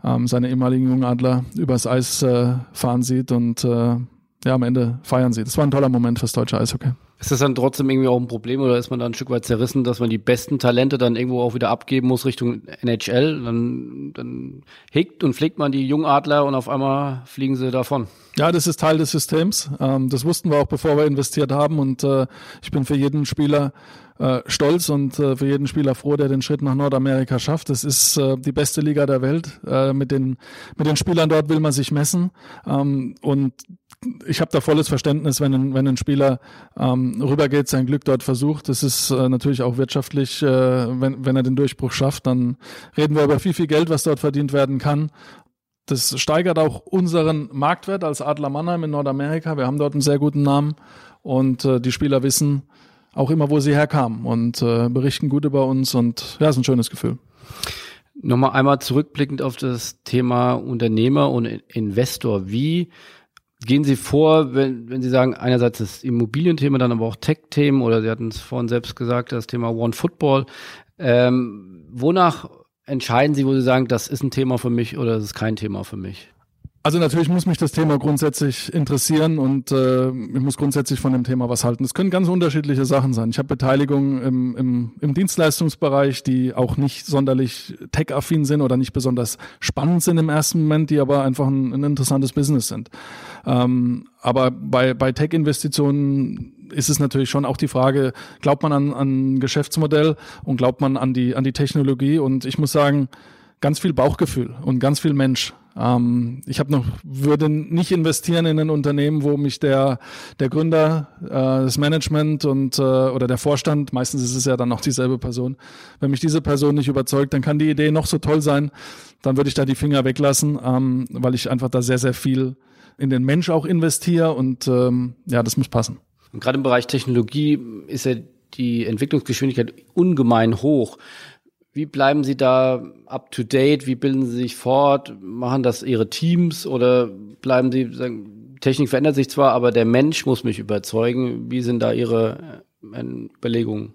ähm, seine ehemaligen Jungadler übers Eis fahren sieht und ja, am Ende feiern sie. Das war ein toller Moment fürs deutsche Eishockey. Ist das dann trotzdem irgendwie auch ein Problem oder ist man da ein Stück weit zerrissen, dass man die besten Talente dann irgendwo auch wieder abgeben muss Richtung NHL? Dann, dann hegt und pflegt man die Jungadler und auf einmal fliegen sie davon. Ja, das ist Teil des Systems. Ähm, das wussten wir auch, bevor wir investiert haben. Und äh, ich bin für jeden Spieler äh, stolz und äh, für jeden Spieler froh, der den Schritt nach Nordamerika schafft. Das ist die beste Liga der Welt. Mit, den, mit den Spielern dort will man sich messen. Ähm, und ich habe da volles Verständnis, wenn ein, wenn ein Spieler ähm, rübergeht, sein Glück dort versucht. Das ist äh, natürlich auch wirtschaftlich, äh, wenn, wenn er den Durchbruch schafft, dann reden wir über viel, viel Geld, was dort verdient werden kann. Das steigert auch unseren Marktwert als Adler Mannheim in Nordamerika. Wir haben dort einen sehr guten Namen und äh, die Spieler wissen auch immer, wo sie herkamen und äh, berichten gut über uns und ja, ist ein schönes Gefühl. Nochmal einmal zurückblickend auf das Thema Unternehmer und Investor. Wie gehen Sie vor, wenn, wenn Sie sagen, einerseits das Immobilienthema, dann aber auch Tech-Themen oder Sie hatten es vorhin selbst gesagt, das Thema One Football. Ähm, wonach entscheiden Sie, wo Sie sagen, das ist ein Thema für mich oder das ist kein Thema für mich? Also natürlich muss mich das Thema grundsätzlich interessieren und äh, ich muss grundsätzlich von dem Thema was halten. Es können ganz unterschiedliche Sachen sein. Ich habe Beteiligungen im, im, im Dienstleistungsbereich, die auch nicht sonderlich tech-affin sind oder nicht besonders spannend sind im ersten Moment, die aber einfach ein, ein interessantes Business sind. Ähm, aber bei, bei Tech-Investitionen ist es natürlich schon auch die Frage, glaubt man an, an Geschäftsmodell und glaubt man an die, an die Technologie? Und ich muss sagen, ganz viel Bauchgefühl und ganz viel Mensch. Ähm, ich habe noch würde nicht investieren in ein Unternehmen, wo mich der der Gründer, äh, das Management und äh, oder der Vorstand, meistens ist es ja dann noch dieselbe Person, wenn mich diese Person nicht überzeugt, dann kann die Idee noch so toll sein, dann würde ich da die Finger weglassen, ähm, weil ich einfach da sehr sehr viel in den Mensch auch investiere und ähm, ja, das muss passen. Und gerade im Bereich Technologie ist ja die Entwicklungsgeschwindigkeit ungemein hoch. Wie bleiben Sie da up to date? Wie bilden Sie sich fort? Machen das Ihre Teams oder bleiben Sie, sagen, Technik verändert sich zwar, aber der Mensch muss mich überzeugen. Wie sind da Ihre äh, Überlegungen?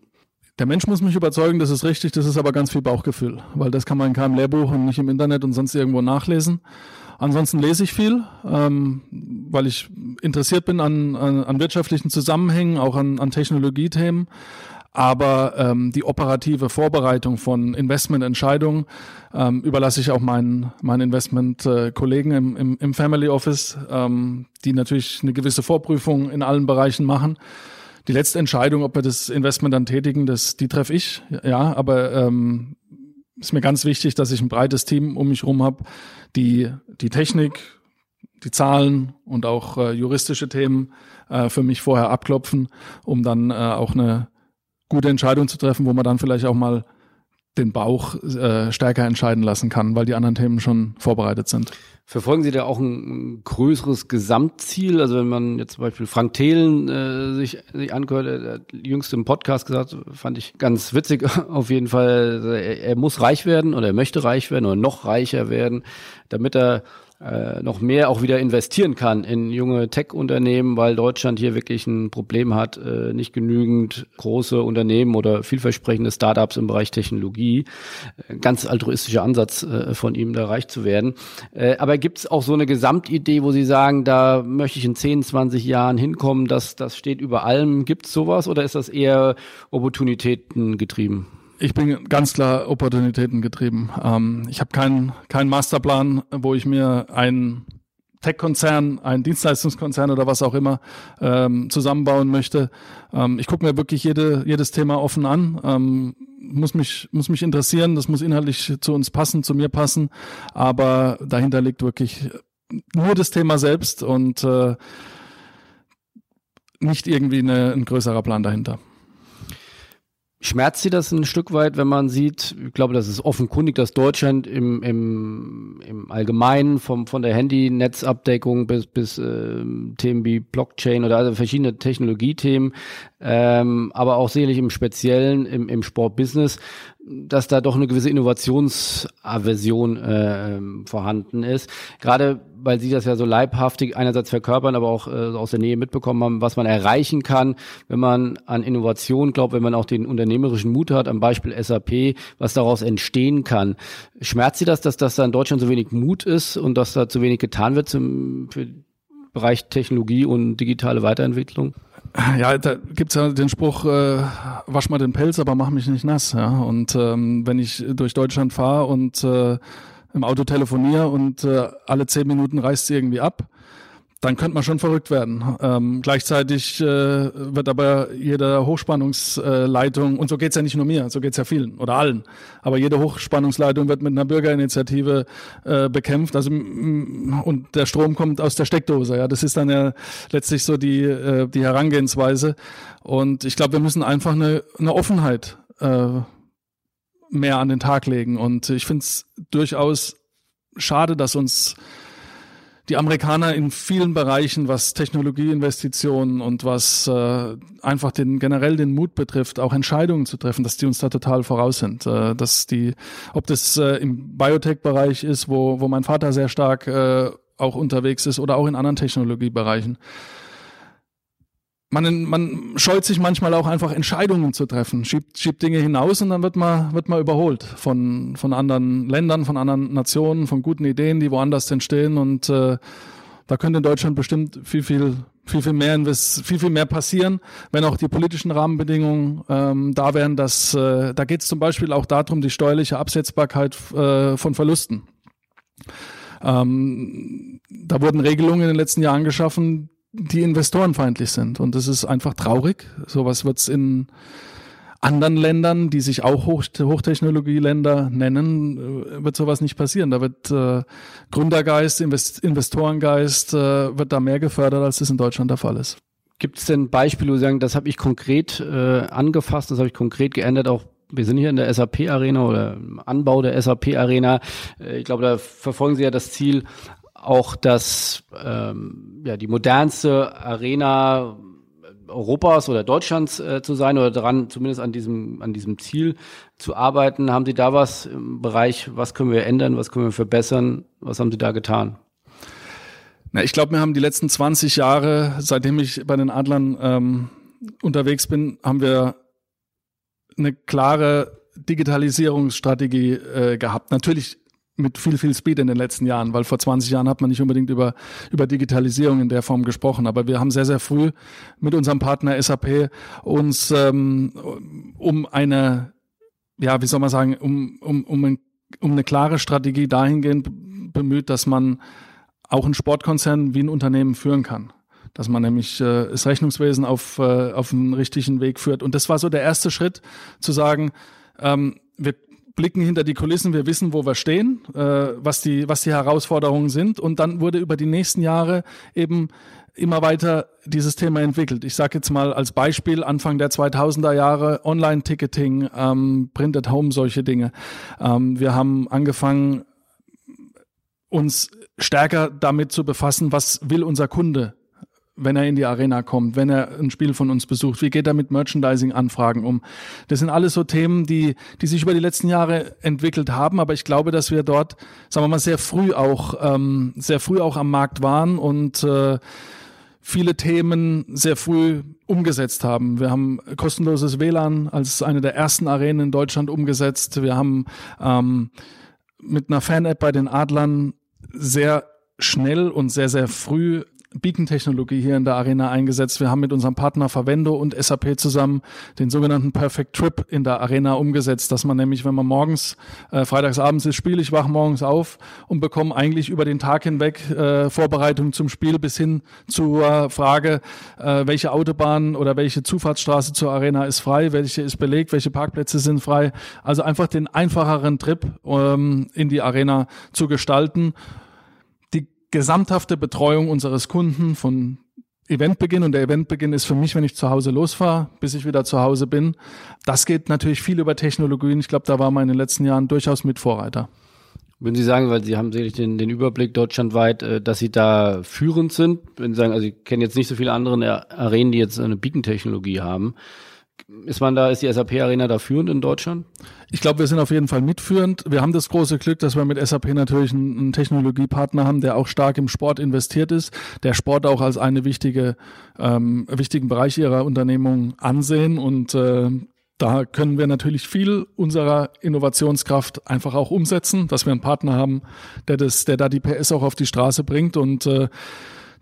Der Mensch muss mich überzeugen, das ist richtig, das ist aber ganz viel Bauchgefühl, weil das kann man in keinem Lehrbuch und nicht im Internet und sonst irgendwo nachlesen. Ansonsten lese ich viel, ähm, weil ich interessiert bin an, an, an wirtschaftlichen Zusammenhängen, auch an, an Technologiethemen. Aber ähm, die operative Vorbereitung von Investmententscheidungen ähm, überlasse ich auch meinen, meinen Investmentkollegen im, im, im Family Office, ähm, die natürlich eine gewisse Vorprüfung in allen Bereichen machen. Die letzte Entscheidung, ob wir das Investment dann tätigen, das, die treffe ich, ja, aber ähm, ist mir ganz wichtig, dass ich ein breites Team um mich herum habe, die die Technik, die Zahlen und auch äh, juristische Themen äh, für mich vorher abklopfen, um dann äh, auch eine gute Entscheidung zu treffen, wo man dann vielleicht auch mal den Bauch äh, stärker entscheiden lassen kann, weil die anderen Themen schon vorbereitet sind. Verfolgen Sie da auch ein, größeres Gesamtziel? Also wenn man jetzt zum Beispiel Frank Thelen äh, sich, sich angehört, der hat jüngst im Podcast gesagt, fand ich ganz witzig *laughs* auf jeden Fall, er, er muss reich werden oder er möchte reich werden oder noch reicher werden, damit er äh, noch mehr auch wieder investieren kann in junge Tech-Unternehmen, weil Deutschland hier wirklich ein Problem hat, äh, nicht genügend große Unternehmen oder vielversprechende Startups im Bereich Technologie. Äh, ganz altruistischer Ansatz äh, von ihm, da reich zu werden. Äh, aber gibt es auch so eine Gesamtidee, wo Sie sagen, da möchte ich in 10, 20 Jahren hinkommen, dass das steht über allem? Gibt es sowas oder ist das eher Opportunitäten getrieben? Ich bin ganz klar Opportunitäten getrieben. Ähm, ich habe keinen keinen Masterplan, wo ich mir einen Tech-Konzern, einen Dienstleistungskonzern oder was auch immer ähm, zusammenbauen möchte. Ähm, ich gucke mir wirklich jede, jedes Thema offen an. Ähm, muss mich, muss mich interessieren, das muss inhaltlich zu uns passen, zu mir passen. Aber dahinter liegt wirklich nur das Thema selbst und äh, nicht irgendwie eine, ein größerer Plan dahinter. Schmerzt Sie das ein Stück weit, wenn man sieht, ich glaube, das ist offenkundig, dass Deutschland im, im, im Allgemeinen vom, von der Handynetzabdeckung bis, bis äh, Themen wie Blockchain oder also verschiedene Technologiethemen, ähm, aber auch sicherlich im Speziellen im, im Sportbusiness dass da doch eine gewisse Innovationsaversion äh, vorhanden ist. Gerade weil Sie das ja so leibhaftig einerseits verkörpern, aber auch äh, aus der Nähe mitbekommen haben, was man erreichen kann, wenn man an Innovation glaubt, wenn man auch den unternehmerischen Mut hat, am Beispiel SAP, was daraus entstehen kann. Schmerzt Sie das, dass das da in Deutschland so wenig Mut ist und dass da zu wenig getan wird zum, für Bereich Technologie und digitale Weiterentwicklung? Ja, da gibt's ja den Spruch, äh, wasch mal den Pelz, aber mach mich nicht nass. Ja? Und ähm, wenn ich durch Deutschland fahre und äh, im Auto telefoniere und äh, alle zehn Minuten reißt sie irgendwie ab, dann könnte man schon verrückt werden. Ähm, gleichzeitig äh, wird aber jede Hochspannungsleitung, und so geht's ja nicht nur mir, so geht's ja vielen oder allen, aber jede Hochspannungsleitung wird mit einer Bürgerinitiative äh, bekämpft. Also und der Strom kommt aus der Steckdose. Ja, das ist dann ja letztlich so die äh, die Herangehensweise. Und ich glaube, wir müssen einfach eine, eine Offenheit äh, mehr an den Tag legen. Und ich finde es durchaus schade, dass uns die Amerikaner in vielen Bereichen, was Technologieinvestitionen und was äh, einfach den generell den Mut betrifft, auch Entscheidungen zu treffen, dass die uns da total voraus sind. Äh, dass die, ob das äh, im Biotech-Bereich ist, wo, wo mein Vater sehr stark äh, auch unterwegs ist, oder auch in anderen Technologiebereichen man, man scheut sich manchmal auch einfach Entscheidungen zu treffen, schiebt, schiebt Dinge hinaus und dann wird man, wird man überholt von, von anderen Ländern, von anderen Nationen, von guten Ideen, die woanders entstehen und äh, da könnte in Deutschland bestimmt viel, viel, viel, viel mehr, viel, viel mehr passieren, wenn auch die politischen Rahmenbedingungen ähm, da wären. Dass, äh, da geht es zum Beispiel auch darum, die steuerliche Absetzbarkeit äh, von Verlusten. Ähm, da wurden Regelungen in den letzten Jahren geschaffen, die investorenfeindlich sind. Und das ist einfach traurig. Sowas wird es in anderen Ländern, die sich auch Hoch Hochtechnologieländer nennen, äh, wird sowas nicht passieren. Da wird äh, Gründergeist, Invest Investorengeist, äh, wird da mehr gefördert, als das in Deutschland der Fall ist. Gibt es denn Beispiele, wo Sie sagen, das habe ich konkret äh, angefasst, das habe ich konkret geändert, auch wir sind hier in der SAP-Arena oder im Anbau der SAP-Arena. Äh, ich glaube, da verfolgen Sie ja das Ziel, auch das ähm, ja die modernste Arena Europas oder Deutschlands äh, zu sein oder daran zumindest an diesem an diesem Ziel zu arbeiten. Haben Sie da was im Bereich, was können wir ändern, was können wir verbessern? Was haben Sie da getan? Na, ich glaube, wir haben die letzten 20 Jahre, seitdem ich bei den Adlern ähm, unterwegs bin, haben wir eine klare Digitalisierungsstrategie äh, gehabt. Natürlich mit viel, viel Speed in den letzten Jahren, weil vor 20 Jahren hat man nicht unbedingt über, über Digitalisierung in der Form gesprochen. Aber wir haben sehr, sehr früh mit unserem Partner SAP uns ähm, um eine, ja, wie soll man sagen, um, um, um, ein, um eine klare Strategie dahingehend bemüht, dass man auch einen Sportkonzern wie ein Unternehmen führen kann dass man nämlich äh, das Rechnungswesen auf, äh, auf einen richtigen Weg führt. Und das war so der erste Schritt, zu sagen, ähm, blicken hinter die Kulissen, wir wissen, wo wir stehen, äh, was, die, was die Herausforderungen sind. Und dann wurde über die nächsten Jahre eben immer weiter dieses Thema entwickelt. Ich sage jetzt mal als Beispiel Anfang der 2000er Jahre Online-Ticketing, ähm, Printed Home, solche Dinge. Ähm, wir haben angefangen, uns stärker damit zu befassen, was will unser Kunde wenn er in die Arena kommt, wenn er ein Spiel von uns besucht? Wie geht er mit Merchandising-Anfragen um? Das sind alles so Themen, die, die sich über die letzten Jahre entwickelt haben, aber ich glaube, dass wir dort, sagen wir mal, sehr früh auch, ähm, sehr früh auch am Markt waren und äh, viele Themen sehr früh umgesetzt haben. Wir haben kostenloses WLAN als eine der ersten Arenen in Deutschland umgesetzt. Wir haben ähm, mit einer Fan-App bei den Adlern sehr schnell und sehr, sehr früh Beacon-Technologie hier in der Arena eingesetzt. Wir haben mit unserem Partner Verwendo und SAP zusammen den sogenannten Perfect Trip in der Arena umgesetzt, dass man nämlich, wenn man morgens, äh, freitagsabends ist Spiel, ich wach morgens auf und bekomme eigentlich über den Tag hinweg äh, Vorbereitungen zum Spiel bis hin zur Frage, äh, welche Autobahn oder welche Zufahrtsstraße zur Arena ist frei, welche ist belegt, welche Parkplätze sind frei. Also einfach den einfacheren Trip ähm, in die Arena zu gestalten gesamthafte Betreuung unseres Kunden von Eventbeginn und der Eventbeginn ist für mich, wenn ich zu Hause losfahre, bis ich wieder zu Hause bin. Das geht natürlich viel über Technologien. Ich glaube, da war man in den letzten Jahren durchaus mit Vorreiter. Würden Sie sagen, weil Sie haben sicherlich den, den Überblick deutschlandweit, äh, dass Sie da führend sind? Wenn Sie sagen, also Sie kennen jetzt nicht so viele andere Arenen, die jetzt eine Beacon-Technologie haben. Ist man da, ist die SAP Arena da führend in Deutschland? Ich glaube, wir sind auf jeden Fall mitführend. Wir haben das große Glück, dass wir mit SAP natürlich einen, einen, Technologiepartner haben, der auch stark im Sport investiert ist, der Sport auch als eine wichtige, ähm, wichtigen Bereich ihrer Unternehmung ansehen und äh, da können wir natürlich viel unserer Innovationskraft einfach auch umsetzen, dass wir einen Partner haben, der das, der da die PS auch auf die Straße bringt und äh,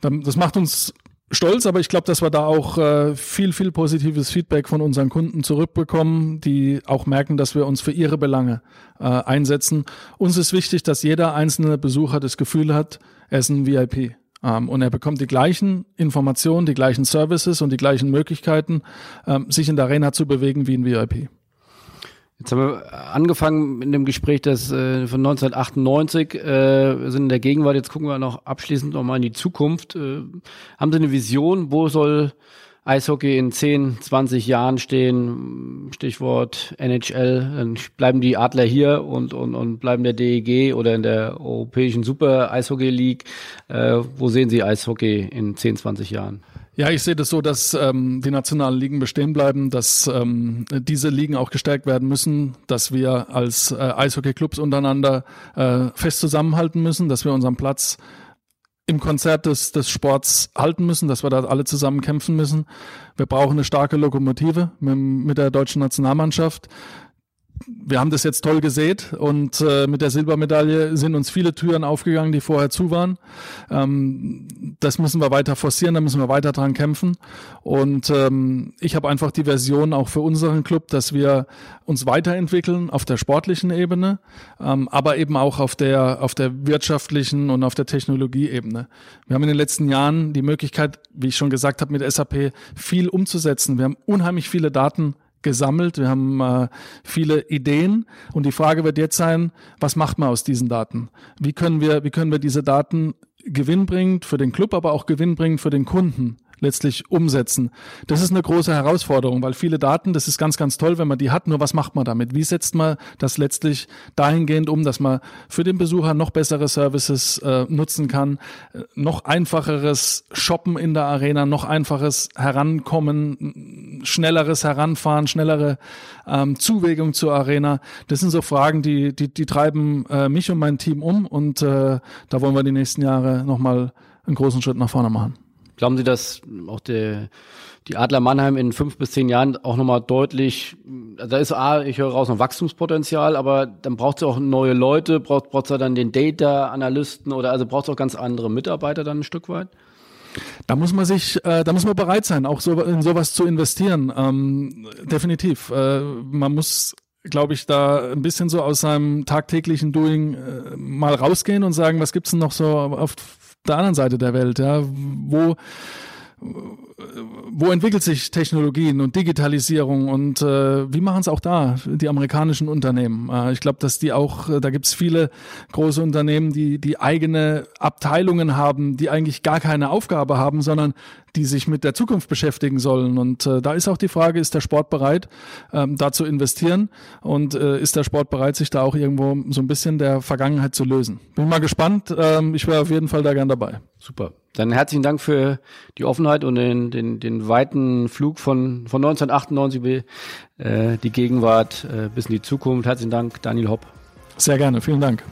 das macht uns stolz, aber ich glaube, dass wir da auch äh, viel, viel positives Feedback von unseren Kunden zurückbekommen, die auch merken, dass wir uns für ihre Belange äh, einsetzen. Uns ist wichtig, dass jeder einzelne Besucher das Gefühl hat, er ist ein VIP. Ähm, und er bekommt die gleichen Informationen, die gleichen Services und die gleichen Möglichkeiten, ähm, sich in der Arena zu bewegen wie ein VIP. Jetzt haben wir angefangen mit dem Gespräch das, äh, von 1998, äh, sind in der Gegenwart, jetzt gucken wir noch abschließend nochmal in die Zukunft. Äh, haben Sie eine Vision, wo soll Eishockey in 10, 20 Jahren stehen? Stichwort NHL, dann bleiben die Adler hier und, und, und bleiben der DEG oder in der Europäischen Super Eishockey League. Äh, wo sehen Sie Eishockey in 10, 20 Jahren? Ja, ich sehe das so, dass ähm, die nationalen Ligen bestehen bleiben, dass ähm, diese Ligen auch gestärkt werden müssen, dass wir als äh, Eishockey-Clubs untereinander äh, fest zusammenhalten müssen, dass wir unseren Platz im Konzert des, des Sports halten müssen, dass wir da alle zusammen kämpfen müssen. Wir brauchen eine starke Lokomotive mit, mit der deutschen Nationalmannschaft wir haben das jetzt toll gesät und äh, mit der Silbermedaille sind uns viele Türen aufgegangen, die vorher zu waren. Ähm, das müssen wir weiter forcieren, da müssen wir weiter dran kämpfen. Und ähm, ich habe einfach die Version auch für unseren Club, dass wir uns weiterentwickeln auf der sportlichen Ebene, ähm, aber eben auch auf der auf der wirtschaftlichen und auf der Technologieebene. Wir haben in den letzten Jahren die Möglichkeit, wie ich schon gesagt habe, mit SAP viel umzusetzen. Wir haben unheimlich viele Daten gesammelt, wir haben äh, viele Ideen und die Frage wird jetzt sein, was macht man aus diesen Daten? Wie können wir, wie können wir diese Daten gewinnbringend für den Club, aber auch gewinnbringend für den Kunden letztlich umsetzen. Das ist eine große Herausforderung, weil viele Daten, das ist ganz, ganz toll, wenn man die hat. Nur was macht man damit? Wie setzt man das letztlich dahingehend um, dass man für den Besucher noch bessere Services äh, nutzen kann, äh, noch einfacheres Shoppen in der Arena, noch einfaches Herankommen, schnelleres Heranfahren, schnellere ähm, Zuwegung zur Arena. Das sind so Fragen, die, die, die treiben äh, mich und mein Team um und äh, da wollen wir die nächsten Jahre nochmal einen großen Schritt nach vorne machen. Glauben Sie, dass auch der, die Adler Mannheim in fünf bis zehn Jahren auch nochmal deutlich, also da ist A, ich höre raus, noch Wachstumspotenzial, aber dann braucht es auch neue Leute, braucht es dann den Data-Analysten oder also braucht es auch ganz andere Mitarbeiter dann ein Stück weit? Da muss man sich, äh, da muss man bereit sein, auch so in sowas zu investieren. Ähm, definitiv. Äh, man muss glaube ich, da ein bisschen so aus seinem tagtäglichen Doing äh, mal rausgehen und sagen, was gibt's denn noch so auf der anderen Seite der Welt, ja, wo wo entwickelt sich Technologien und Digitalisierung und äh, wie machen es auch da die amerikanischen Unternehmen? Äh, ich glaube, dass die auch, äh, da gibt es viele große Unternehmen, die die eigene Abteilungen haben, die eigentlich gar keine Aufgabe haben, sondern die sich mit der Zukunft beschäftigen sollen. Und äh, da ist auch die Frage, ist der Sport bereit, ähm, da zu investieren? Und äh, ist der Sport bereit, sich da auch irgendwo so ein bisschen der Vergangenheit zu lösen? Bin mal gespannt. Ähm, ich wäre auf jeden Fall da gern dabei. Super. Dann herzlichen Dank für die Offenheit und den, den, den weiten Flug von, von 1998 bis äh, die Gegenwart äh, bis in die Zukunft. Herzlichen Dank, Daniel Hopp. Sehr gerne. Vielen Dank.